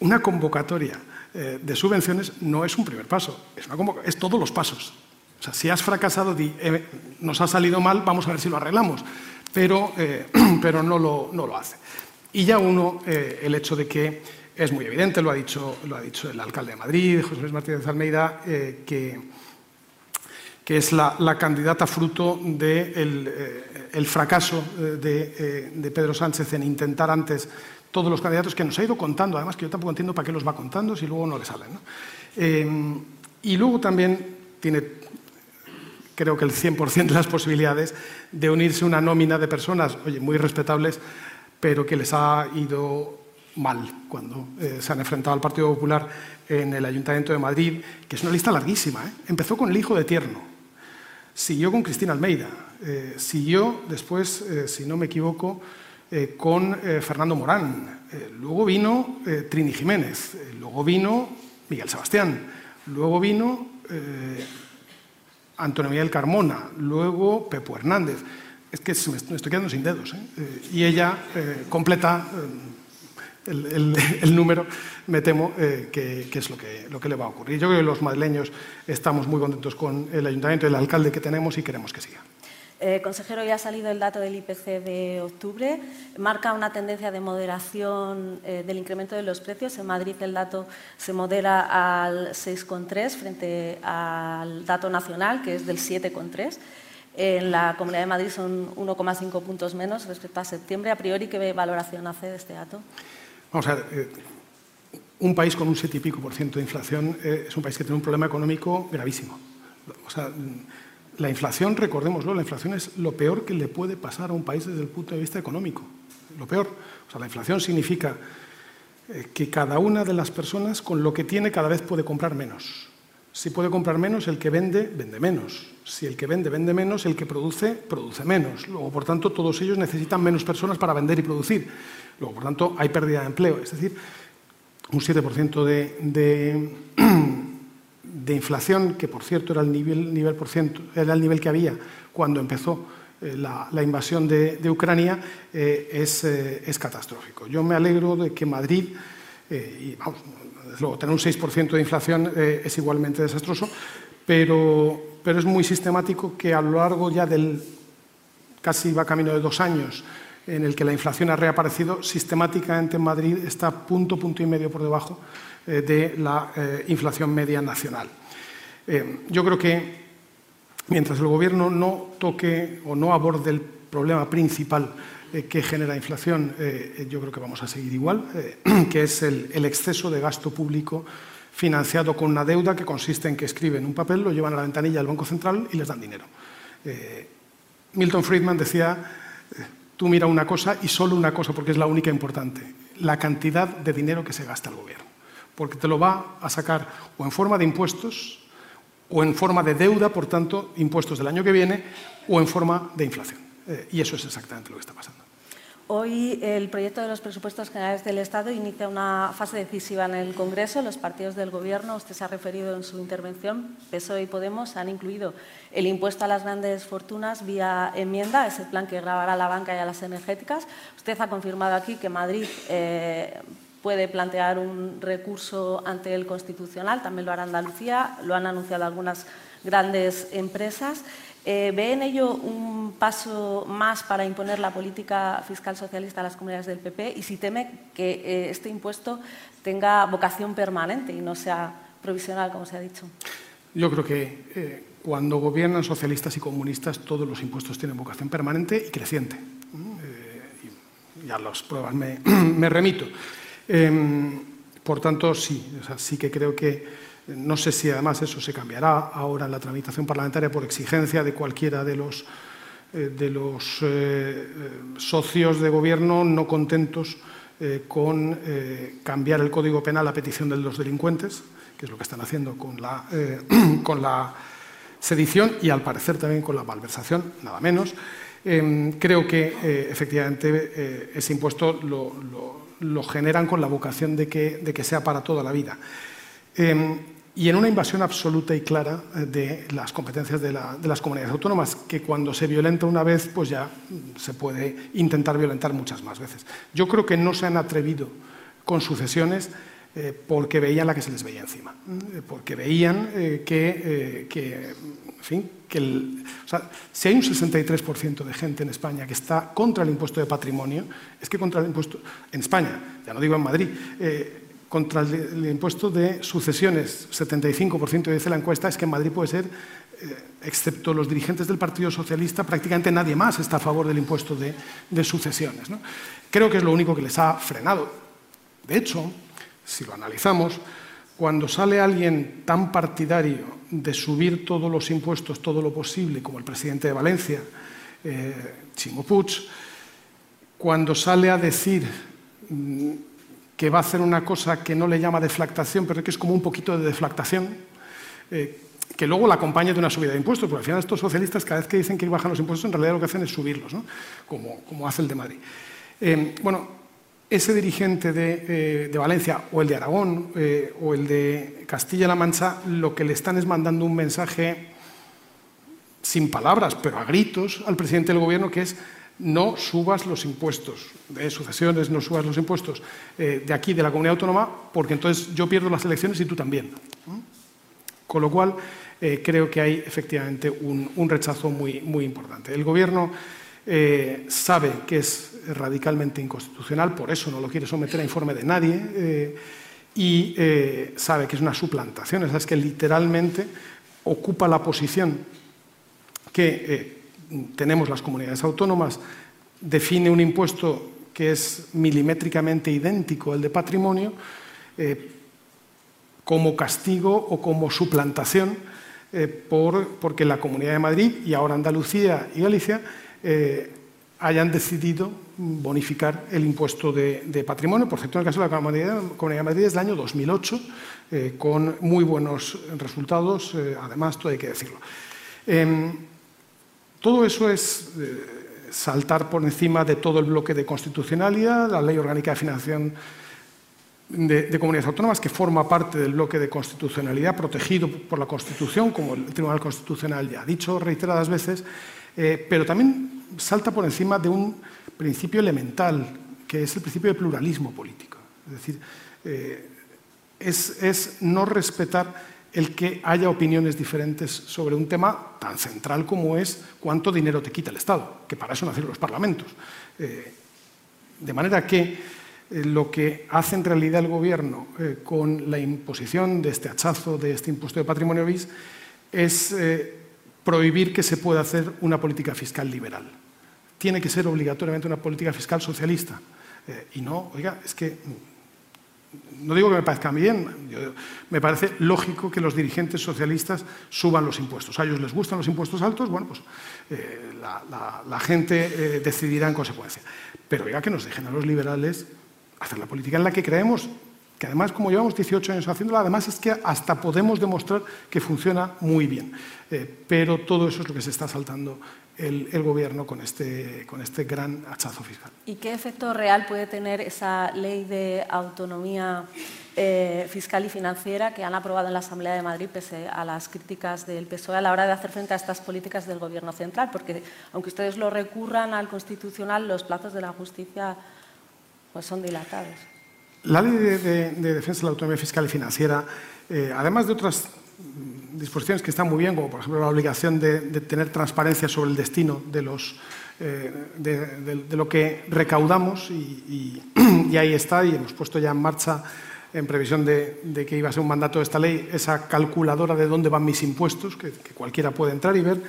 Una convocatoria eh, de subvenciones no es un primer paso, es, es, todos los pasos. O sea, si has fracasado, eh, nos ha salido mal, vamos a ver si lo arreglamos. Pero, eh, pero no, lo, no, lo, hace. Y ya uno, el hecho de que es muy evidente, lo ha dicho, lo ha dicho el alcalde de Madrid, José Luis Martínez Almeida, eh, que, que, es la, candidata fruto del de el, fracaso eh, de, Pedro Sánchez en intentar antes todos los candidatos que nos ha ido contando, además que yo tampoco entiendo para qué los va contando si luego no le salen. Eh, y luego también tiene, creo que el 100% de las posibilidades de unirse una nómina de personas, oye, muy respetables, pero que les ha ido mal cuando eh, se han enfrentado al Partido Popular en el Ayuntamiento de Madrid, que es una lista larguísima. ¿eh? Empezó con el hijo de Tierno, siguió con Cristina Almeida, eh, siguió después, si no me equivoco, con Fernando Morán, luego vino Trini Jiménez, luego vino Miguel Sebastián, luego vino Antonio Miguel Carmona, luego Pepo Hernández. Es que me estoy quedando sin dedos. y ella completa el, número, me temo eh, que, es lo que, lo que le va a ocurrir. Yo creo que los madrileños estamos muy contentos con el ayuntamiento y el alcalde que tenemos y queremos que siga. Eh, consejero, ya ha salido el dato del IPC de octubre. Marca una tendencia de moderación eh, del incremento de los precios. En Madrid el dato se modera al 6,3 frente al dato nacional, que es del 7,3. En la Comunidad de Madrid son 1,5 puntos menos respecto a septiembre. A priori, ¿qué valoración hace de este dato? Vamos a ver. Eh, un país con un 7 y pico por ciento de inflación es un país que tiene un problema económico gravísimo. O sea, la inflación, recordémoslo, la inflación es lo peor que le puede pasar a un país desde el punto de vista económico. Lo peor. O sea, la inflación significa eh, que cada una de las personas con lo que tiene cada vez puede comprar menos. Si puede comprar menos, el que vende, vende menos. Si el que vende, vende menos, el que produce, produce menos. Luego, por tanto, todos ellos necesitan menos personas para vender y producir. Luego, por tanto, hay pérdida de empleo. Es decir, un 7% de, de inflación, que por cierto era el nivel, por ciento, era el nivel que había cuando empezó eh, la, invasión de, Ucrania, eh, eh, es, catastrófico. Yo me alegro de que Madrid, y vamos, luego, tener un 6% de inflación es igualmente desastroso, pero, pero es muy sistemático que a lo largo ya del casi va camino de dos años, en el que la inflación ha reaparecido, sistemáticamente en Madrid está punto, punto y medio por debajo eh, de la eh, inflación media nacional. Eh, yo creo que mientras el Gobierno no toque o no aborde el problema principal que genera inflación, yo creo que vamos a seguir igual, que es el, exceso de gasto público financiado con una deuda que consiste en que escriben un papel, lo llevan a la ventanilla del Banco Central y les dan dinero. Milton Friedman decía, tú mira una cosa y solo una cosa, porque es la única importante, la cantidad de dinero que se gasta el Gobierno porque te lo va a sacar o en forma de impuestos o en forma de deuda, por tanto, impuestos del año que viene, o en forma de inflación. Eh, y eso es exactamente lo que está pasando. Hoy el proyecto de los presupuestos generales del Estado inicia una fase decisiva en el Congreso. Los partidos del Gobierno, usted se ha referido en su intervención, PSOE y Podemos han incluido el impuesto a las grandes fortunas vía enmienda, ese plan que grabará a la banca y a las energéticas. Usted ha confirmado aquí que Madrid eh, puede plantear un recurso ante el Constitucional, también lo hará Andalucía, lo han anunciado algunas grandes empresas. Eh, ¿Ve en ello un paso más para imponer la política fiscal socialista a las comunidades del PP y si teme que eh, este impuesto tenga vocación permanente y no sea provisional, como se ha dicho? Yo creo que eh, cuando gobiernan socialistas y comunistas todos los impuestos tienen vocación permanente y creciente. Y ya las pruebas me, remito. Em, por tanto, sí, sí que creo que, no sé si además eso se cambiará ahora en la tramitación parlamentaria por exigencia de cualquiera de los, eh, los eh, socios de gobierno no contentos eh, con cambiar el Código Penal a petición de los delincuentes, que es lo que están haciendo con la, sedición y al parecer también con la malversación, nada menos. Em, creo que efectivamente ese impuesto lo generan con la vocación de que, sea para toda la vida. Em, y en una invasión absoluta y clara eh, de las competencias de, las comunidades autónomas, que cuando se violenta una vez, pues ya se puede intentar violentar muchas más veces. Yo creo que no se han atrevido con sucesiones eh, porque veían la que se les veía encima, eh, porque veían que, en fin, que si hay un 63% de gente en España que está contra el impuesto de patrimonio, es que contra el impuesto, en España, ya no digo en Madrid, contra el, impuesto de sucesiones, 75% dice la encuesta, es que en Madrid puede ser, eh, excepto los dirigentes del Partido Socialista, prácticamente nadie más está a favor del impuesto de, sucesiones. Creo que es lo único que les ha frenado. De hecho, si lo analizamos, cuando sale alguien tan partidario de subir todos los impuestos, todo lo posible, como el presidente de Valencia, eh, Chimo Puig, cuando sale a decir mm, que va a hacer una cosa que no le llama deflactación, pero que es como un poquito de deflactación, eh, que luego la acompaña de una subida de impuestos, porque al final estos socialistas cada vez que dicen que bajan los impuestos, en realidad lo que hacen es subirlos, ¿no? como, hace el de Madrid. Eh, bueno, ese dirigente de, eh, Valencia o el de Aragón o el de Castilla-La Mancha lo que le están es mandando un mensaje sin palabras, pero a gritos al presidente del gobierno que es no subas los impuestos de sucesiones, no subas los impuestos eh, de aquí, de la comunidad autónoma, porque entonces yo pierdo las elecciones y tú también. Con lo cual, eh, creo que hay efectivamente un, rechazo muy, muy, importante. El Gobierno eh, sabe que es radicalmente inconstitucional, por eso no lo quiere someter a informe de nadie, y sabe que es una suplantación, es que literalmente ocupa la posición que tenemos las comunidades autónomas, define un impuesto que es milimétricamente idéntico al de patrimonio, como castigo o como suplantación eh, porque la Comunidad de Madrid y ahora Andalucía y Galicia eh, hayan decidido bonificar el impuesto de, patrimonio. Por cierto, en el caso de la Comunidad, de Madrid es del año 2008, eh, con muy buenos resultados, además, todo hay que decirlo. Todo eso es saltar por encima de todo el bloque de constitucionalidad, la Ley Orgánica de Financiación de, comunidades autónomas que forma parte del bloque de constitucionalidad protegido por la Constitución, como el Tribunal Constitucional ya ha dicho reiteradas veces, eh, pero también salta por encima de un principio elemental, que es el principio de pluralismo político. Es decir, eh, es, no respetar el que haya opiniones diferentes sobre un tema tan central como es cuánto dinero te quita el Estado, que para eso nacieron los parlamentos. Eh, de manera que eh, lo que hace en realidad el Gobierno eh, con la imposición de este hachazo, de este impuesto de patrimonio bis, es prohibir que se pueda hacer una política fiscal liberal. Tiene que ser obligatoriamente una política fiscal socialista. y no, oiga, es que no digo que me parezca bien, me parece lógico que los dirigentes socialistas suban los impuestos. A ellos les gustan los impuestos altos, bueno, pues la, la, gente decidirá en consecuencia. Pero oiga, que nos dejen a los liberales hacer la política en la que creemos, que además, como llevamos 18 años haciéndola, además es que hasta podemos demostrar que funciona muy bien. Eh, pero todo eso es lo que se está saltando el, Gobierno con este, con este gran hachazo fiscal. ¿Y qué efecto real puede tener esa ley de autonomía eh, fiscal y financiera que han aprobado en la Asamblea de Madrid pese a las críticas del PSOE a la hora de hacer frente a estas políticas del Gobierno central? Porque aunque ustedes lo recurran al Constitucional, los plazos de la justicia pues son dilatados. La ley de, defensa de la autonomía fiscal y financiera, eh, además de otras disposiciones que están muy bien, como por ejemplo la obligación de, tener transparencia sobre el destino de, los, eh, de, lo que recaudamos, y, ahí está, y hemos puesto ya en marcha, en previsión de, que iba a ser un mandato de esta ley, esa calculadora de dónde van mis impuestos, que cualquiera puede entrar y ver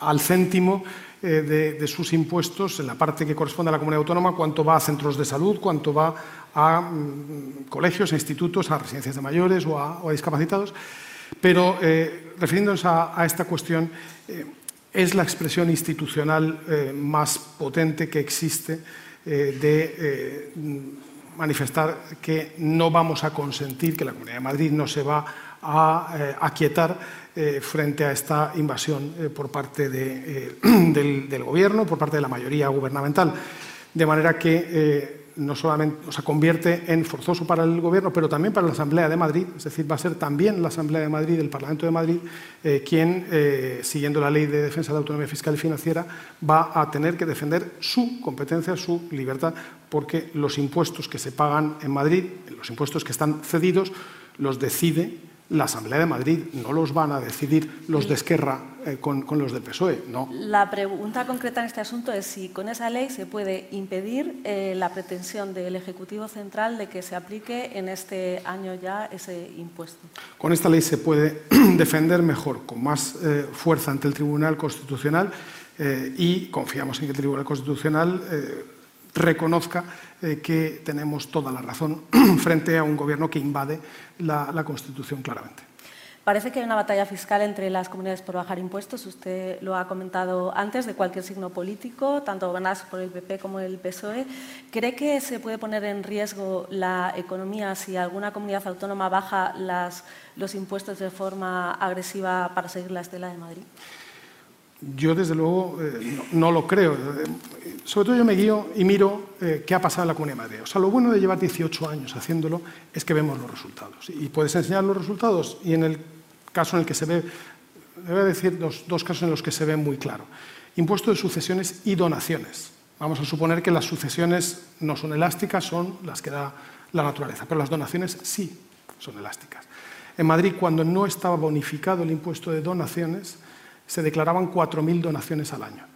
al céntimo eh, de, sus impuestos en la parte que corresponde a la comunidad autónoma, cuánto va a centros de salud, cuánto va a mm, colegios, a institutos, a residencias de mayores o a, discapacitados. Pero eh, refiriéndonos a, esta cuestión, eh, es la expresión institucional más potente que existe de manifestar que no vamos a consentir que la Comunidad de Madrid no se va a aquietar eh, frente a esta invasión eh, por parte eh, del, Gobierno, por parte de la mayoría gubernamental. De manera que no solamente se convierte en forzoso para el Gobierno, pero también para la Asamblea de Madrid, es decir, va a ser también la Asamblea de Madrid, el Parlamento de Madrid, quien, siguiendo la Ley de Defensa de la Autonomía Fiscal y Financiera, va a tener que defender su competencia, su libertad, porque los impuestos que se pagan en Madrid, los impuestos que están cedidos, los decide la Asamblea de Madrid, no los van a decidir los de Esquerra eh, con, los del PSOE, no. La pregunta concreta en este asunto es si con esa ley se puede impedir eh, la pretensión del Ejecutivo Central de que se aplique en este año ya ese impuesto. Con esta ley se puede defender mejor, con más eh, fuerza ante el Tribunal Constitucional y confiamos en que el Tribunal Constitucional reconozca eh, que tenemos toda la razón frente a un gobierno que invade la, Constitución claramente. Parece que hay una batalla fiscal entre las comunidades por bajar impuestos. Usted lo ha comentado antes, de cualquier signo político, tanto gobernadas por el PP como el PSOE. ¿Cree que se puede poner en riesgo la economía si alguna comunidad autónoma baja los impuestos de forma agresiva para seguir la estela de Madrid? Yo, desde luego, eh, no, lo creo. Sobre todo yo me guío y miro eh, qué ha pasado en la Comunidad de Madrid. O sea, lo bueno de llevar 18 años haciéndolo es que vemos los resultados. Y puedes enseñar los resultados y en el caso en el que se ve, le voy a decir dos, dos casos en los que se ve muy claro. Impuesto de sucesiones y donaciones. Vamos a suponer que las sucesiones no son elásticas, son las que da la naturaleza, pero las donaciones sí son elásticas. En Madrid, cuando no estaba bonificado el impuesto de donaciones, se declaraban 4.000 donaciones al año.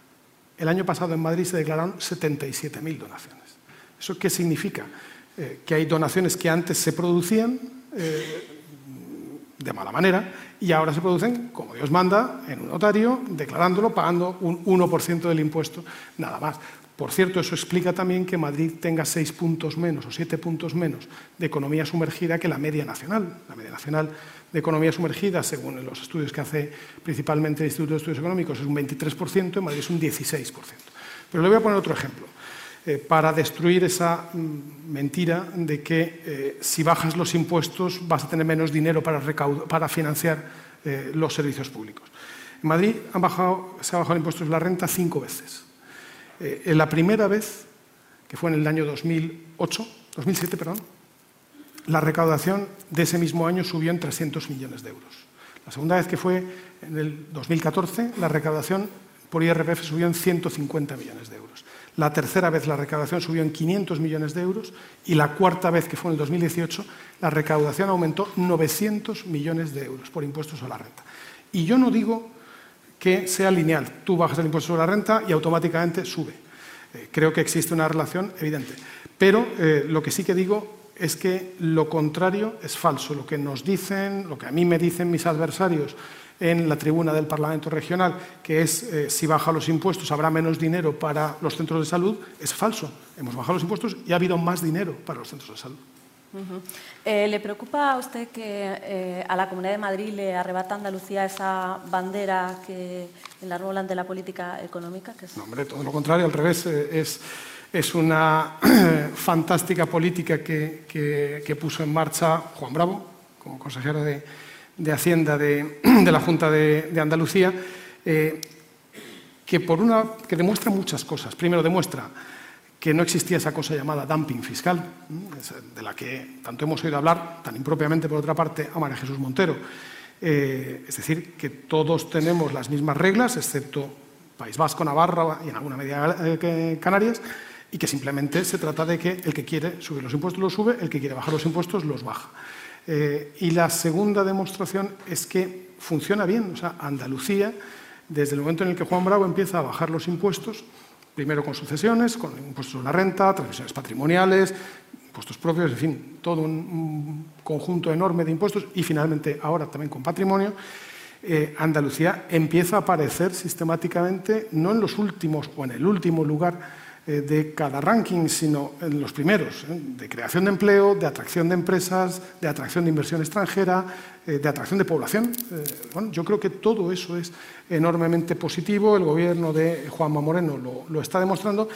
El año pasado en Madrid se declararon 77.000 donaciones. ¿Eso qué significa? Eh, que hay donaciones que antes se producían eh, de mala manera y ahora se producen, como Dios manda, en un notario, declarándolo, pagando un 1% del impuesto, nada más. Por cierto, eso explica también que Madrid tenga seis puntos menos o siete puntos menos de economía sumergida que la media nacional. La media nacional de economía sumergida, según los estudios que hace principalmente el Instituto de Estudios Económicos, es un 23%, en Madrid es un 16%. Pero le voy a poner otro ejemplo. Eh, para destruir esa mm, mentira de que eh, si bajas los impuestos vas a tener menos dinero para, para financiar eh, los servicios públicos. En Madrid se ha bajado el impuesto de la renta cinco veces. Eh, la primera vez, que fue en el año 2008, 2007, perdón, la recaudación de ese mismo año subió en 300 millones de euros. La segunda vez que fue en el 2014, la recaudación por IRPF subió en 150 millones de euros. La tercera vez la recaudación subió en 500 millones de euros y la cuarta vez, que fue en el 2018, la recaudación aumentó 900 millones de euros por impuestos a la renta. Y yo no digo que sea lineal. Tú bajas el impuesto sobre la renta y automáticamente sube. Eh, creo que existe una relación evidente. Pero eh, lo que sí que digo es que lo contrario es falso. Lo que nos dicen, lo que a mí me dicen mis adversarios en la tribuna del Parlamento Regional, que es eh, si baja los impuestos habrá menos dinero para los centros de salud, es falso. Hemos bajado los impuestos y ha habido más dinero para los centros de salud. Eh, ¿Le preocupa a usted que eh, a la Comunidad de Madrid le arrebata Andalucía esa bandera que enarbolan de la política económica? No, hombre, todo lo contrario, al revés. Eh, es, una fantástica política que, puso en marcha Juan Bravo, como consejero de, Hacienda de, la Junta de, Andalucía, que, por una, que demuestra muchas cosas. Primero, demuestra que no existía esa cosa llamada dumping fiscal, de la que tanto hemos oído hablar, tan impropiamente por otra parte, a María Jesús Montero. Eh, es decir, que todos tenemos las mismas reglas, excepto País Vasco, Navarra y en alguna medida eh, Canarias, y que simplemente se trata de que el que quiere subir los impuestos los sube, el que quiere bajar los impuestos los baja. Eh, y la segunda demostración es que funciona bien. O sea, Andalucía, desde el momento en el que Juan Bravo empieza a bajar los impuestos, primero con sucesiones, con impuestos a la renta, transmisiones patrimoniales, impuestos propios, en fin, todo un, conjunto enorme de impuestos y finalmente ahora también con patrimonio, eh, Andalucía empieza a aparecer sistemáticamente, no en los últimos o en el último lugar de cada ranking, sino en los primeros, ¿eh? de creación de empleo, de atracción de empresas, de atracción de inversión extranjera, de atracción de población. yo creo que todo eso es enormemente positivo. El gobierno de Juanma Moreno lo, está demostrando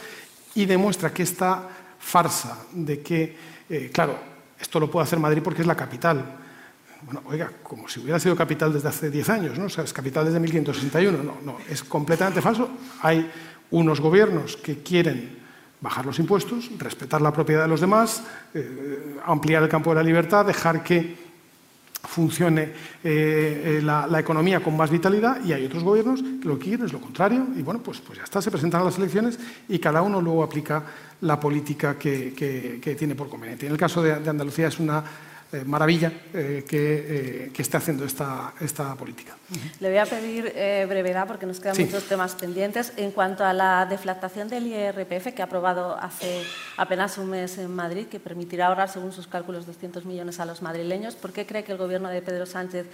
y demuestra que esta farsa de que, claro, esto lo puede hacer Madrid porque es la capital. Bueno, oiga, como si hubiera sido capital desde hace 10 años, ¿no? O sea, es capital desde 1561. No, no, es completamente falso. Hay unos gobiernos que quieren bajar los impuestos, respetar la propiedad de los demás, eh, ampliar el campo de la libertad, dejar que funcione eh, eh, la, economía con más vitalidad y hay otros gobiernos que lo que quieren es lo contrario y bueno, pues, pues ya está, se presentan las elecciones y cada uno luego aplica la política que, tiene por conveniente. En el caso de Andalucía es una eh, maravilla eh, que, eh, que, esté haciendo esta, esta política. Le voy a pedir brevedad porque nos quedan muchos temas pendientes. En cuanto a la deflactación del IRPF, que ha aprobado hace apenas un mes en Madrid, que permitirá ahorrar, según sus cálculos, 200 millones a los madrileños, ¿por qué cree que el Gobierno de Pedro Sánchez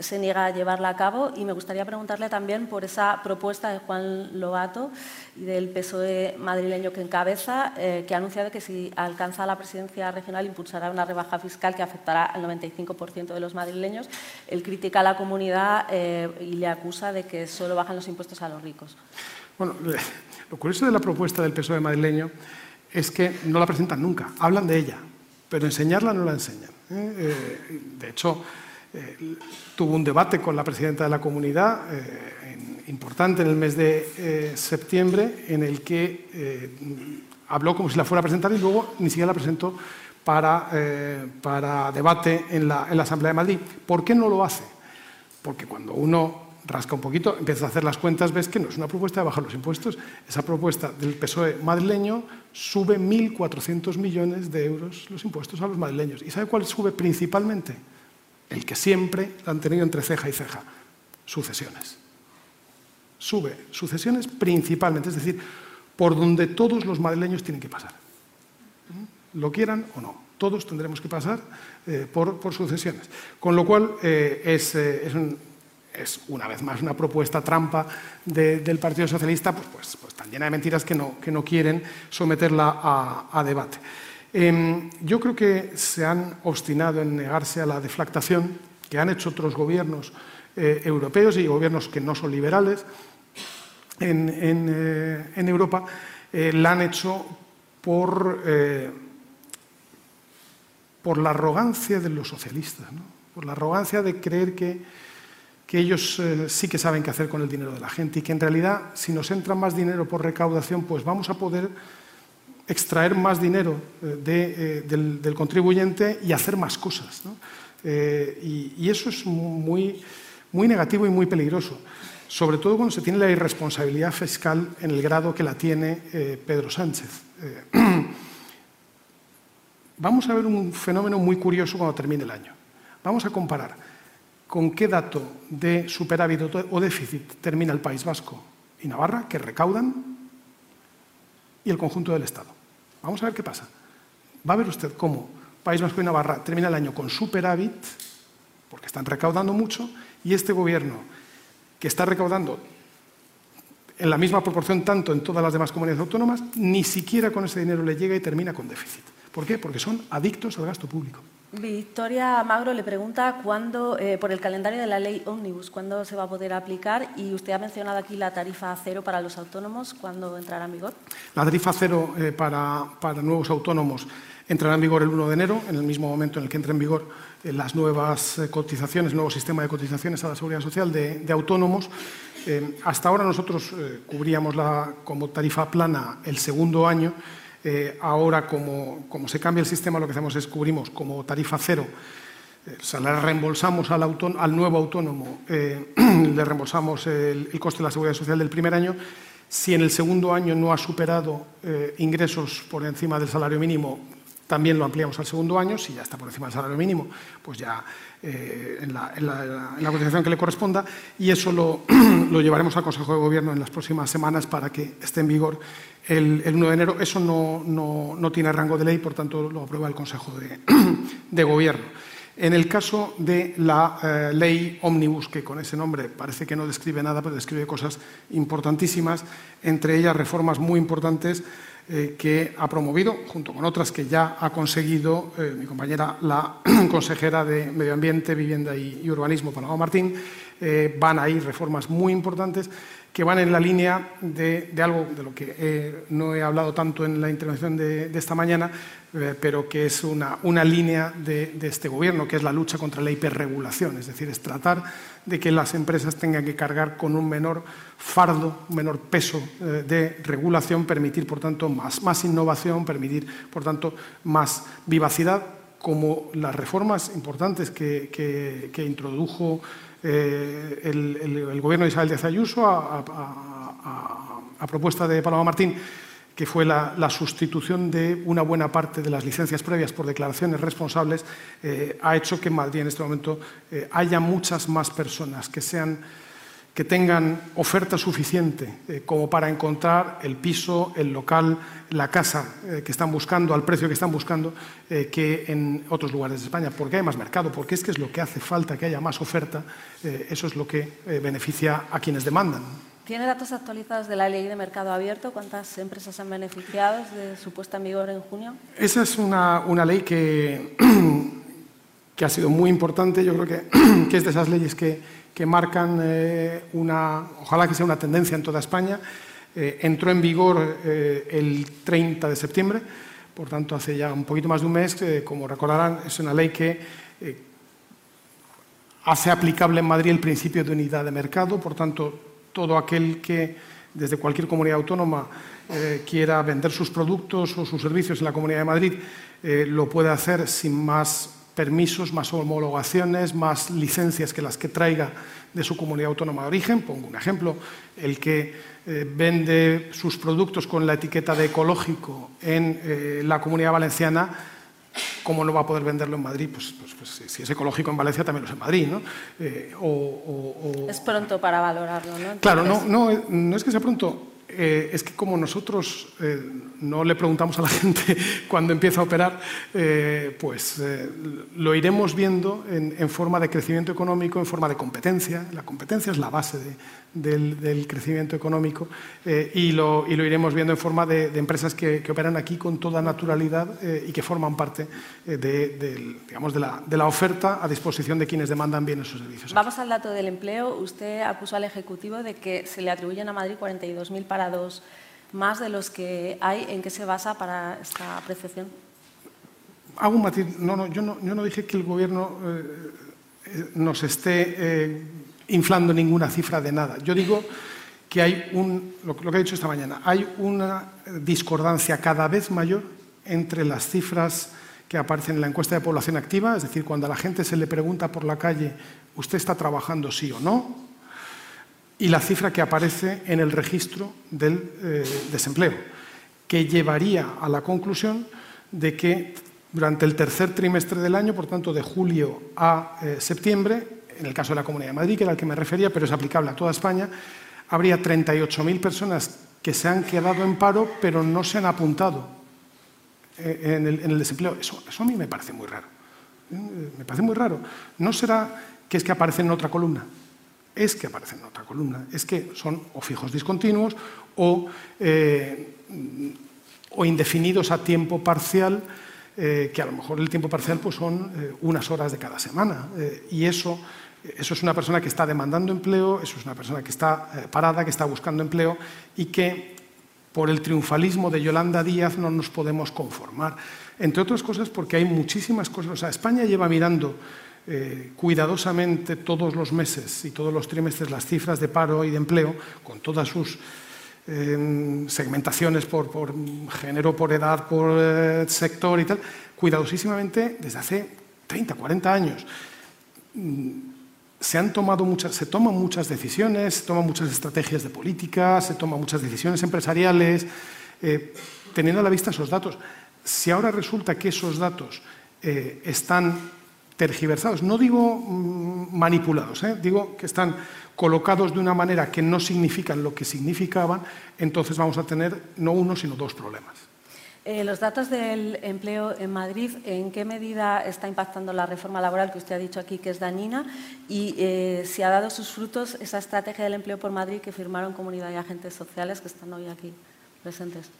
se niega a llevarla a cabo? Y me gustaría preguntarle también por esa propuesta de Juan Lobato y del PSOE madrileño que encabeza, que ha anunciado que si alcanza la presidencia regional impulsará una rebaja fiscal que afecta al 95% de los madrileños. Él critica a la comunidad eh, y le acusa de que solo bajan los impuestos a los ricos. Bueno, lo curioso de la propuesta del PSOE madrileño es que no la presentan nunca, hablan de ella, pero enseñarla no la enseñan. ¿eh? Eh, de hecho, tuvo un debate con la presidenta de la comunidad importante en el mes de septiembre en el que habló como si la fuera a presentar y luego ni siquiera la presentó para, eh, para debate en la, en la, Asamblea de Madrid. ¿Por qué no lo hace? Porque cuando uno rasca un poquito, empieza a hacer las cuentas, ves que no es una propuesta de bajar los impuestos. Esa propuesta del PSOE madrileño sube 1.400 millones de euros los impuestos a los madrileños. ¿Y sabe cuál sube principalmente? el que siempre han tenido entre ceja y ceja, sucesiones. Sube sucesiones principalmente, es decir, por donde todos los madrileños tienen que pasar. Lo quieran o no, todos tendremos que pasar eh, por, sucesiones. Con lo cual eh, es, es un, es una vez más una propuesta trampa del Partido Socialista, pues, pues, pues, tan llena de mentiras que no, que no quieren someterla a, debate. Em, yo creo que se han obstinado en negarse a la deflactación que han hecho otros gobiernos eh, europeos y gobiernos que no son liberales en, eh, Europa, eh, la han hecho por, por la arrogancia de los socialistas, por la arrogancia de creer que que ellos eh, sí que saben qué hacer con el dinero de la gente y que en realidad si nos entra más dinero por recaudación, pues vamos a poder extraer más dinero eh, eh, del, contribuyente y hacer más cosas. y, eso es muy, muy negativo y muy peligroso, sobre todo cuando se tiene la irresponsabilidad fiscal en el grado que la tiene Pedro Sánchez. vamos a ver un fenómeno muy curioso cuando termine el año. Vamos a comparar con qué dato de superávit o déficit termina el País Vasco y Navarra, que recaudan, y el conjunto del Estado. Vamos a ver qué pasa. Va a ver usted cómo País Vasco y Navarra termina el año con superávit, porque están recaudando mucho, y este gobierno, que está recaudando en la misma proporción tanto en todas las demás comunidades autónomas, ni siquiera con ese dinero le llega y termina con déficit. ¿Por qué? Porque son adictos al gasto público. Victoria Magro le pregunta cuándo, eh, por el calendario de la ley Omnibus, cuándo se va a poder aplicar y usted ha mencionado aquí la tarifa cero para los autónomos, ¿cuándo entrará en vigor? La tarifa cero eh, para, nuevos autónomos entrará en vigor el 1 de enero, en el mismo momento en el que entre en vigor eh, las nuevas cotizaciones, el nuevo sistema de cotizaciones a la seguridad social de, autónomos. hasta ahora nosotros cubríamos la, como tarifa plana el segundo año eh, ahora, como, se cambia el sistema, lo que hacemos es cubrimos como tarifa cero, eh, o sea, le reembolsamos al, al nuevo autónomo, eh, le reembolsamos el, coste de la seguridad social del primer año. Si en el segundo año no ha superado ingresos por encima del salario mínimo, también lo ampliamos al segundo año. Si ya está por encima del salario mínimo, pues ya en, la, en, cotización que le corresponda. Y eso lo, lo llevaremos al Consejo de Gobierno en las próximas semanas para que esté en vigor el, 1 de enero. Eso no, tiene rango de ley, por tanto lo aprueba el Consejo de, Gobierno. En el caso de la eh, ley Omnibus, que con ese nombre parece que no describe nada, pero describe cosas importantísimas, entre ellas reformas muy importantes eh, que ha promovido, junto con otras que ya ha conseguido eh, mi compañera, la consejera de Medio Ambiente, Vivienda y, Urbanismo, Paloma Martín. van a ir reformas muy importantes que van en la línea de, algo de lo que eh, no he hablado tanto en la intervención de, esta mañana, eh, pero que es una, una línea de, este gobierno, que es la lucha contra la hiperregulación, es decir, es tratar de que las empresas tengan que cargar con un menor fardo, un menor peso eh, de regulación, permitir, por tanto, más, más innovación, permitir, por tanto, más vivacidad, como las reformas importantes que, que introdujo eh, el, gobierno de Isabel de Ayuso, a, propuesta de Paloma Martín, que fue la, sustitución de una buena parte de las licencias previas por declaraciones responsables, eh, ha hecho que en Madrid en este momento eh, haya muchas más personas que sean que tengan oferta suficiente eh, como para encontrar el piso, el local, la casa que están buscando, al precio que están buscando, que en otros lugares de España, porque hay más mercado, porque es que es lo que hace falta, que haya más oferta, eso es lo que beneficia a quienes demandan. ¿Tiene datos actualizados de la ley de mercado abierto? ¿Cuántas empresas han beneficiado de su puesta en vigor en junio? Esa es una, una ley que, que ha sido muy importante, yo creo que, que es de esas leyes que que marcan eh, una, ojalá que sea una tendencia en toda España. Eh, entró en vigor eh, el 30 de septiembre, por tanto hace ya un poquito más de un mes, como recordarán, es una ley que hace aplicable en Madrid el principio de unidad de mercado, por tanto todo aquel que desde cualquier comunidad autónoma quiera vender sus productos o sus servicios en la Comunidad de Madrid lo puede hacer sin más permisos, más homologaciones, más licencias que las que traiga de su comunidad autónoma de origen. Pongo un ejemplo, el que eh, vende sus productos con la etiqueta de ecológico en eh, la comunidad valenciana ¿Cómo no va a poder venderlo en Madrid? Pues, pues, pues si es ecológico en Valencia, también lo es en Madrid. ¿no? Eh, o, Es pronto para valorarlo, ¿no? Claro, no, no, no es que sea pronto. Eh, es que como nosotros eh, no le preguntamos a la gente cuándo empieza a operar, eh, pues lo iremos viendo en, forma de crecimiento económico, en forma de competencia. La competencia es la base del, crecimiento económico y lo, iremos viendo en forma de, empresas que, operan aquí con toda naturalidad y que forman parte de, digamos, la, de la oferta a disposición de quienes demandan bienes o servicios. Vamos al dato del empleo. Usted acusó al Ejecutivo de que se le atribuyen a Madrid 42.000 más de los que hay. ¿En qué se basa para esta apreciación? Hago un matiz. No, no, yo, no, yo no dije que el Gobierno eh, nos esté eh, inflando ninguna cifra de nada. Yo digo que hay un, lo, que he dicho esta mañana, hay una discordancia cada vez mayor entre las cifras que aparecen en la encuesta de población activa, es decir, cuando a la gente se le pregunta por la calle, ¿usted está trabajando sí o no? Y la cifra que aparece en el registro del eh, desempleo, que llevaría a la conclusión de que durante el tercer trimestre del año, por tanto de julio a eh, septiembre, en el caso de la Comunidad de Madrid, que era al que me refería, pero es aplicable a toda España, habría 38.000 personas que se han quedado en paro, pero no se han apuntado eh, en el, desempleo. Eso, eso, a mí me parece muy raro. Me parece muy raro. ¿No será que es que aparece en otra columna? Es que aparecen en otra columna, es que son o fijos discontinuos o, eh, o indefinidos a tiempo parcial, eh, que a lo mejor el tiempo parcial pues, son eh, unas horas de cada semana. y eso, eso es una persona que está demandando empleo, eso es una persona que está parada, que está buscando empleo y que por el triunfalismo de Yolanda Díaz no nos podemos conformar. Entre otras cosas porque hay muchísimas cosas. España lleva mirando eh, cuidadosamente todos los meses y todos los trimestres las cifras de paro y de empleo, con todas sus em, segmentaciones por, género, por edad, por eh, sector y tal, cuidadosísimamente desde hace 30, 40 años. Mm, se, han tomado muchas, se toman muchas decisiones, se toman muchas estrategias de política, se toman muchas decisiones empresariales, eh, teniendo a la vista esos datos. Si ahora resulta que esos datos están tergiversados, no digo mm, manipulados, ¿eh? digo que están colocados de una manera que no significan lo que significaban, entonces vamos a tener no uno, sino dos problemas. Eh, los datos del empleo en Madrid, ¿en qué medida está impactando la reforma laboral que usted ha dicho aquí que es dañina? Y eh, si ha dado sus frutos esa estrategia del empleo por Madrid que firmaron comunidad y agentes sociales que están hoy aquí presentes.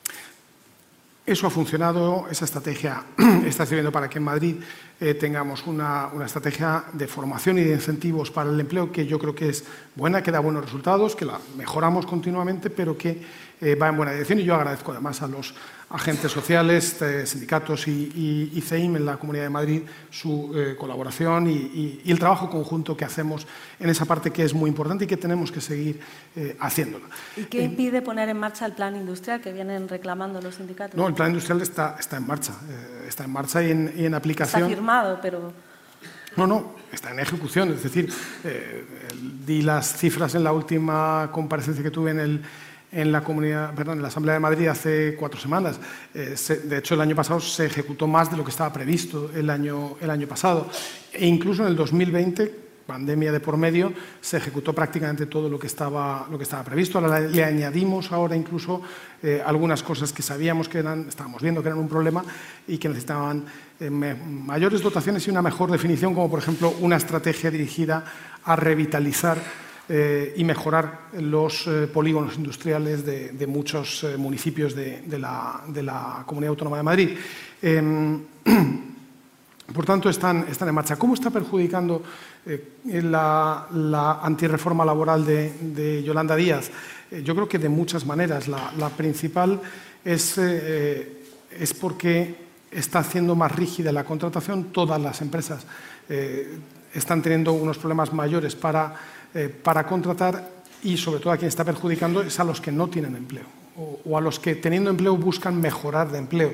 Eso ha funcionado, esa estrategia está sirviendo para que en Madrid eh, tengamos una, estrategia de formación y de incentivos para el empleo que yo creo que es buena, que da buenos resultados, que la mejoramos continuamente, pero que eh, va en buena dirección. Y yo agradezco además a los agentes sociales, eh, sindicatos y, y, CEIM en la Comunidad de Madrid su eh, colaboración y, el trabajo conjunto que hacemos en esa parte que es muy importante y que tenemos que seguir haciéndolo. ¿Y qué impide poner en marcha el plan industrial que vienen reclamando los sindicatos? No, el plan industrial está, está en marcha, está en marcha y en, y en, aplicación. Está No, no, está en ejecución. Es decir, di las cifras en la última comparecencia que tuve en la, comunidad, perdón, en la Asamblea de Madrid hace cuatro semanas. Eh, de hecho, el año pasado se ejecutó más de lo que estaba previsto el año, pasado. E incluso en el 2020, pandemia de por medio, se ejecutó prácticamente todo lo que estaba, previsto. Ahora le añadimos ahora incluso eh, algunas cosas que sabíamos que eran, estábamos viendo que eran un problema y que necesitaban eh, mayores dotaciones y una mejor definición, como por ejemplo una estrategia dirigida a revitalizar eh, y mejorar los eh, polígonos industriales de, muchos eh, municipios de, la, Comunidad Autónoma de Madrid. Em, por tanto, están, están, en marcha. ¿Cómo está perjudicando la, la, antirreforma laboral de, Yolanda Díaz? yo creo que de muchas maneras. La, principal es, es porque está haciendo más rígida la contratación. Todas las empresas están teniendo unos problemas mayores para eh, para contratar y sobre todo a quien está perjudicando es a los que no tienen empleo o, a los que teniendo empleo buscan mejorar de empleo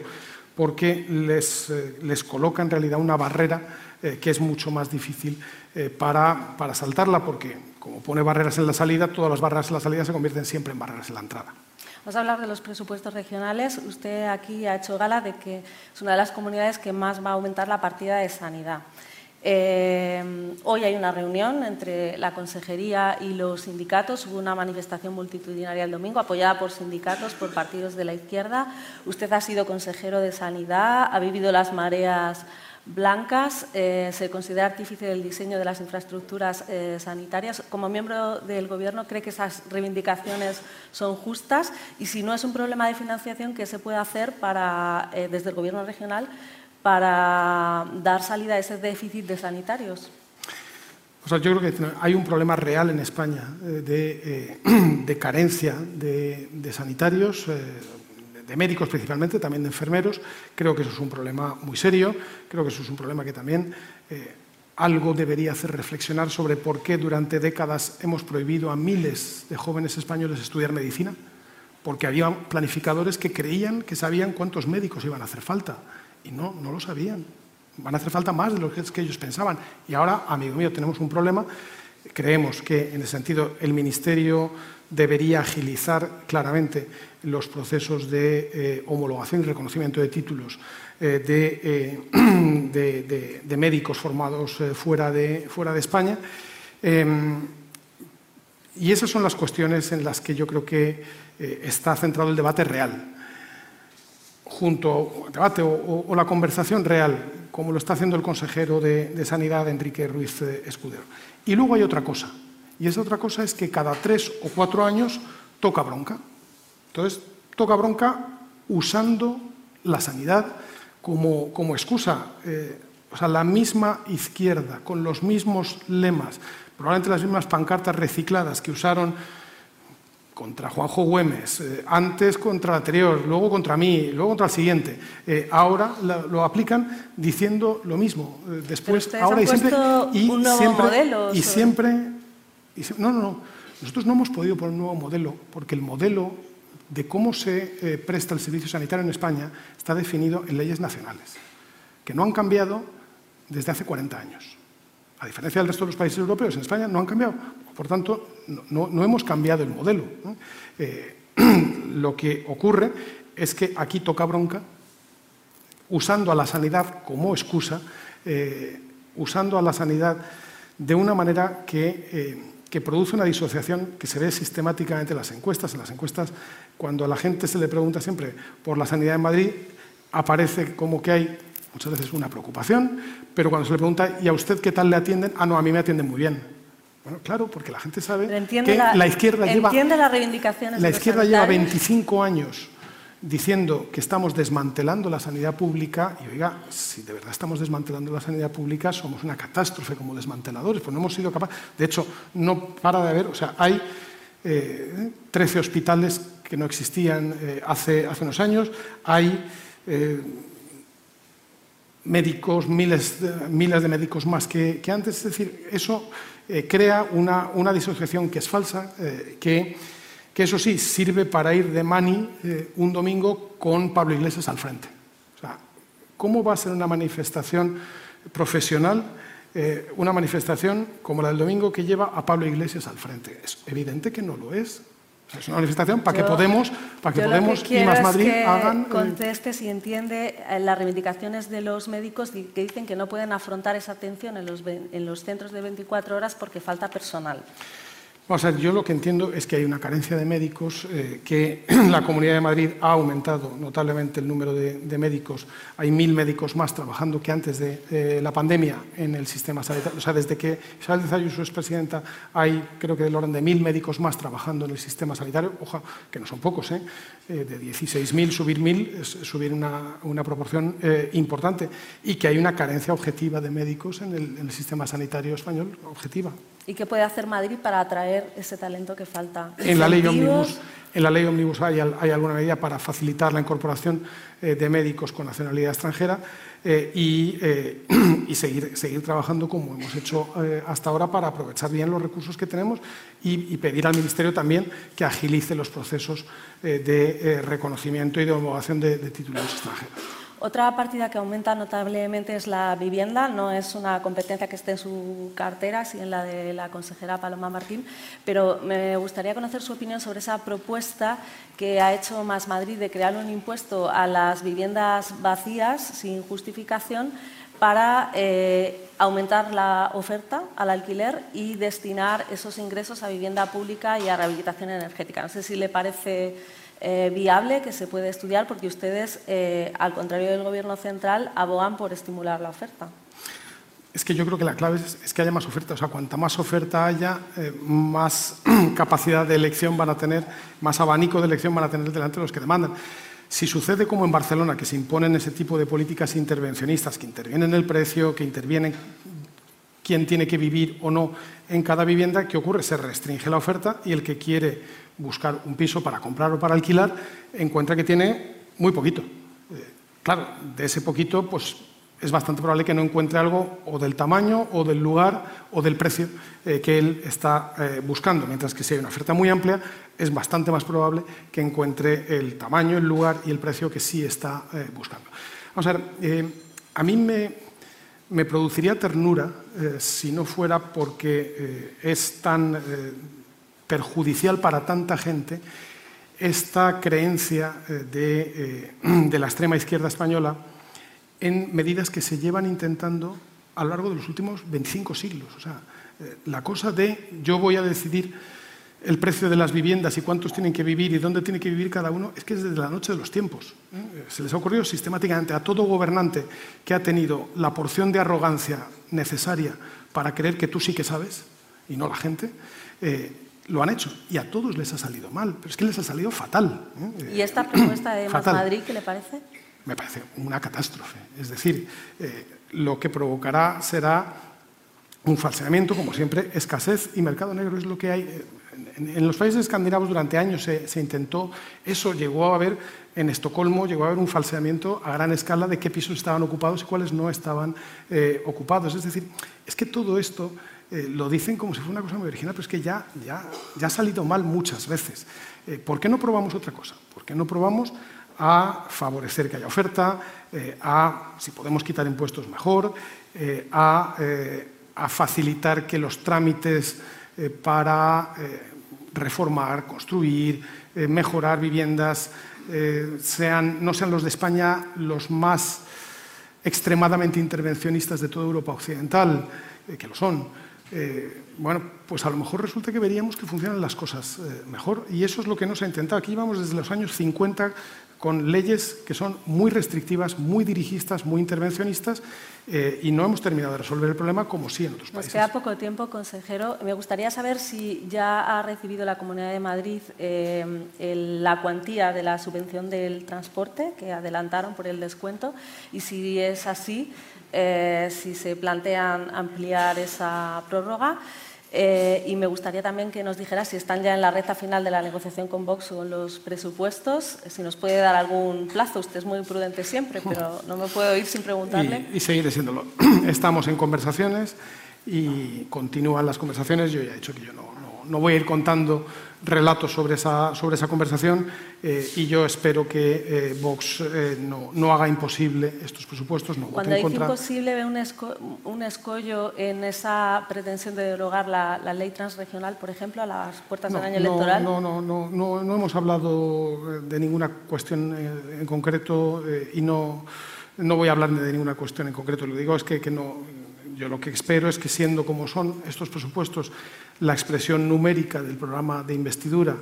porque les, eh, les coloca en realidad una barrera eh, que es mucho más difícil para, para saltarla porque como pone barreras en la salida, todas las barreras en la salida se convierten siempre en barreras en la entrada. Vamos a hablar de los presupuestos regionales. Usted aquí ha hecho gala de que es una de las comunidades que más va a aumentar la partida de sanidad. Eh, hoy hay una reunión entre la Consejería y los sindicatos. Hubo una manifestación multitudinaria el domingo apoyada por sindicatos, por partidos de la izquierda. Usted ha sido consejero de Sanidad, ha vivido las mareas blancas, eh, se considera artífice del diseño de las infraestructuras eh, sanitarias. Como miembro del Gobierno, ¿cree que esas reivindicaciones son justas? Y si no es un problema de financiación, ¿qué se puede hacer para, desde el Gobierno regional para dar salida a ese déficit de sanitarios? O sea, yo creo que hay un problema real en España eh, de, eh, de carencia de, de sanitarios, eh, de médicos principalmente, también de enfermeros. Creo que eso es un problema muy serio. Creo que eso es un problema que también algo debería hacer reflexionar sobre por qué durante décadas hemos prohibido a miles de jóvenes españoles estudiar medicina. Porque había planificadores que creían que sabían cuántos médicos iban a hacer falta y no, no lo sabían. Van a hacer falta más de lo que ellos pensaban. Y ahora, amigo mío, tenemos un problema. Creemos que, en ese sentido, el Ministerio debería agilizar claramente los procesos de eh, homologación y reconocimiento de títulos eh, eh, de, de, médicos formados fuera, de, fuera de España. Em, y esas son las cuestiones en las que yo creo que está centrado el debate real junto al debate o, la conversación real, como lo está haciendo el consejero de, Sanidad, Enrique Ruiz Escudero. Y luego hay otra cosa, y esa otra cosa es que cada tres o cuatro años toca bronca. Entonces, toca bronca usando la sanidad como, como excusa. Eh, o sea, la misma izquierda, con los mismos lemas, probablemente las mismas pancartas recicladas que usaron contra Juanjo Güemes, eh, antes contra el anterior, luego contra mí, luego contra el siguiente. Eh, ahora lo aplican diciendo lo mismo. Eh, después, ahora y siempre. Y un nuevo siempre, modelo, y siempre. no, no, no. Nosotros no hemos podido poner un nuevo modelo porque el modelo de cómo se presta el servicio sanitario en España está definido en leyes nacionales, que no han cambiado desde hace 40 años. A diferencia del resto de los países europeos, en España no han cambiado. Por tanto, no, hemos cambiado el modelo. Eh, lo que ocurre es que aquí toca bronca, usando a la sanidad como excusa, eh, usando a la sanidad de una manera que, eh, que, produce una disociación que se ve sistemáticamente en las encuestas. En las encuestas, cuando a la gente se le pregunta siempre por la sanidad en Madrid, aparece como que hay muchas veces una preocupación, pero cuando se le pregunta, ¿y a usted qué tal le atienden? Ah, no, a mí me atienden muy bien. Bueno, claro, porque la gente sabe que la, izquierda lleva... las reivindicaciones La izquierda lleva 25 años diciendo que estamos desmantelando la sanidad pública, y oiga, si de verdad estamos desmantelando la sanidad pública, somos una catástrofe como desmanteladores, pues no hemos sido capaces... De hecho, no para de haber... O sea, hay 13 eh, hospitales que no existían eh, hace, hace unos años, hay... Eh, médicos, miles, miles de médicos más que, antes. Es decir, eso eh, crea una, una, disociación que es falsa, que, que, eso sí sirve para ir de mani un domingo con Pablo Iglesias al frente. O sea, ¿cómo va a ser una manifestación profesional? Una manifestación como la del domingo que lleva a Pablo Iglesias al frente. Es evidente que no lo es. Es una manifestación para que Podemos, para que Podemos y Más Madrid hagan. Eh, conteste si entiende eh, las reivindicaciones de los médicos que dicen que no pueden afrontar esa atención en los, en los centros de 24 horas porque falta personal. O sea, yo lo que entiendo es que hay una carencia de médicos, eh, que la Comunidad de Madrid ha aumentado notablemente el número de, médicos. Hay mil médicos más trabajando que antes de la pandemia en el sistema sanitario. O sea, desde que Isabel de Zayus es presidenta, hay creo que del orden de mil médicos más trabajando en el sistema sanitario. Ojo, que no son pocos, ¿eh? eh de 16.000 subir mil es subir una, una proporción eh, importante. Y que hay una carencia objetiva de médicos en el, en el sistema sanitario español, objetiva. ¿Y qué puede hacer Madrid para atraer ese talento que falta? En la ley Omnibus, en la ley Omnibus hay, alguna medida para facilitar la incorporación eh, de médicos con nacionalidad extranjera eh, eh, y, seguir, seguir, trabajando como hemos hecho hasta ahora para aprovechar bien los recursos que tenemos y, pedir al Ministerio también que agilice los procesos de reconocimiento y de homologación de, de títulos extranjeros. Otra partida que aumenta notablemente es la vivienda. No es una competencia que esté en su cartera, sino en la de la consejera Paloma Martín, pero me gustaría conocer su opinión sobre esa propuesta que ha hecho Más Madrid de crear un impuesto a las viviendas vacías sin justificación para eh, aumentar la oferta al alquiler y destinar esos ingresos a vivienda pública y a rehabilitación energética. No sé si le parece eh, viable que se puede estudiar porque ustedes, eh, al contrario del Gobierno central, abogan por estimular la oferta. Es que yo creo que la clave es, que haya más oferta. O sea, cuanta más oferta haya, eh, más capacidad de elección van a tener, más abanico de elección van a tener delante de los que demandan. Si sucede como en Barcelona, que se imponen ese tipo de políticas intervencionistas, que intervienen el precio, que intervienen quién tiene que vivir o no en cada vivienda, ¿qué ocurre? Se restringe la oferta y el que quiere buscar un piso para comprar o para alquilar encuentra que tiene muy poquito. Eh, claro, de ese poquito, pues es bastante probable que no encuentre algo o del tamaño o del lugar o del precio eh, que él está eh, buscando, mientras que si hay una oferta muy amplia es bastante más probable que encuentre el tamaño, el lugar y el precio que sí está buscando. Vamos a ver, a mí me, me produciría ternura si no fuera porque es tan perjudicial para tanta gente esta creencia de, la extrema izquierda española en medidas que se llevan intentando a lo largo de los últimos 25 siglos. O sea, la cosa de yo voy a decidir el precio de las viviendas y cuántos tienen que vivir y dónde tiene que vivir cada uno, es que es desde la noche de los tiempos. ¿eh? Se les ha ocurrido sistemáticamente a todo gobernante que ha tenido la porción de arrogancia necesaria para creer que tú sí que sabes y no la gente, eh, lo han hecho y a todos les ha salido mal, pero es que les ha salido fatal. ¿eh? ¿Y esta propuesta de Madrid qué le parece? Me parece una catástrofe. Es decir, lo que provocará será un falseamiento, como siempre, escasez y mercado negro es lo que hay en, los países escandinavos durante años se, intentó, eso llegó a haber, en Estocolmo llegó a haber un falseamiento a gran escala de qué pisos estaban ocupados y cuáles no estaban eh, ocupados. Es decir, es que todo esto eh, lo dicen como si fuera una cosa muy original, pero es que ya, ya, ya ha salido mal muchas veces. Eh, ¿Por qué no probamos otra cosa? ¿Por qué no probamos a favorecer que haya oferta, a, si podemos quitar impuestos mejor, a, a facilitar que los trámites eh, para eh, reformar, construir, eh, mejorar viviendas, sean, no sean los de España los más extremadamente intervencionistas de toda Europa Occidental, que lo son. Bueno, pues a lo mejor resulta que veríamos que funcionan las cosas mejor y eso es lo que nos ha intentado. Aquí vamos desde los años 50 con leyes que son muy restrictivas, muy dirigistas, muy intervencionistas eh, y no hemos terminado de resolver el problema como sí en otros países. Nos queda poco tiempo, consejero. Me gustaría saber si ya ha recibido la Comunidad de Madrid eh, la cuantía de la subvención del transporte que adelantaron por el descuento y si es así, eh, si se plantean ampliar esa prórroga. Eh, y me gustaría también que nos dijera si están ya en la recta final de la negociación con Vox o los presupuestos, si nos puede dar algún plazo. Usted es muy prudente siempre, pero no me puedo ir sin preguntarle. Y, y seguiré siéndolo. Estamos en conversaciones y continúan las conversaciones. Yo ya he dicho que yo no, no voy a ir contando relatos sobre esa, sobre esa conversación eh, y yo espero que eh, Vox eh, no, no, haga imposible estos presupuestos. No Cuando dice imposible, ¿ve un, un, escollo en esa pretensión de derogar la, la, ley transregional, por ejemplo, a las puertas del año electoral? No, no, no, no, no hemos hablado de ninguna cuestión en concreto y no, no voy a hablar de ninguna cuestión en concreto. Lo digo es que, que no, yo lo que espero es que siendo como son estos presupuestos la expresión numérica del programa de investidura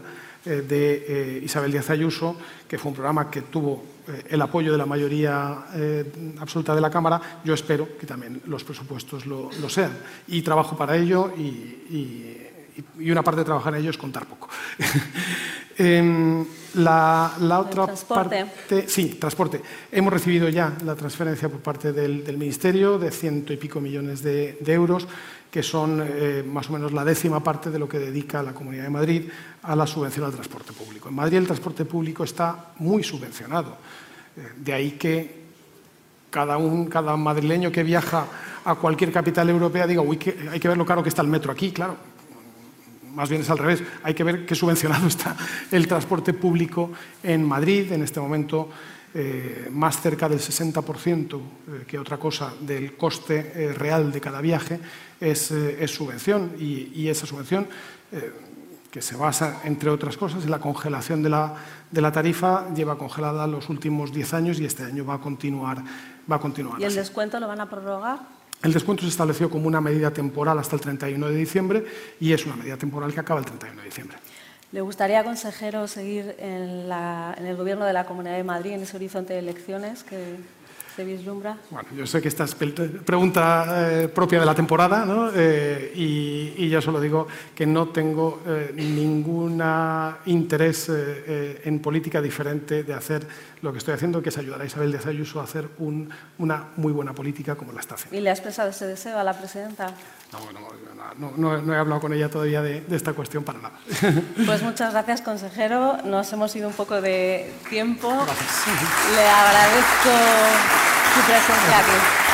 eh, de eh, Isabel Díaz Ayuso, que fue un programa que tuvo eh, el apoyo de la mayoría absoluta de la Cámara, yo espero que también los presupuestos lo, sean. Y trabajo para ello y, una parte de trabajar en ello es contar poco. Em, la, otra transporte. parte, sí, transporte. Hemos recibido ya la transferencia por parte del, Ministerio de ciento y pico millones de euros que son eh, más o menos la décima parte de lo que dedica la Comunidad de Madrid a la subvención al transporte público. En Madrid el transporte público está muy subvencionado, eh, de ahí que cada, un, cada madrileño que viaja a cualquier capital europea diga, uy, hay que ver lo caro que está el metro aquí, claro. Más bien es al revés, hay que ver qué subvencionado está el transporte público en Madrid. En este momento eh, más cerca del 60% que otra cosa del coste real de cada viaje es, subvención y, esa subvención que se basa, entre otras cosas, en la congelación de la, de la tarifa, lleva congelada los últimos 10 años y este año va a continuar. Va a continuar ¿Y el descuento lo van a prorrogar? El descuento se estableció como una medida temporal hasta el 31 de diciembre y es una medida temporal que acaba el 31 de diciembre. ¿Le gustaría, consejero, seguir en, el Gobierno de la Comunidad de Madrid en ese horizonte de elecciones que, se vislumbra? Bueno, yo sé que esta es pregunta eh, propia de la temporada ¿no? Eh, y, y, yo solo digo que no tengo eh, ningún interés en política diferente de hacer lo que estoy haciendo, que es ayudar a Isabel de Ayuso a hacer un, una muy buena política como la está haciendo. ¿Y le ha expresado ese deseo a la presidenta? No, no, no, he hablado con ella todavía de, de, esta cuestión para nada. Pues muchas gracias, consejero. Nos hemos ido un poco de tiempo. Le agradezco su presencia aquí.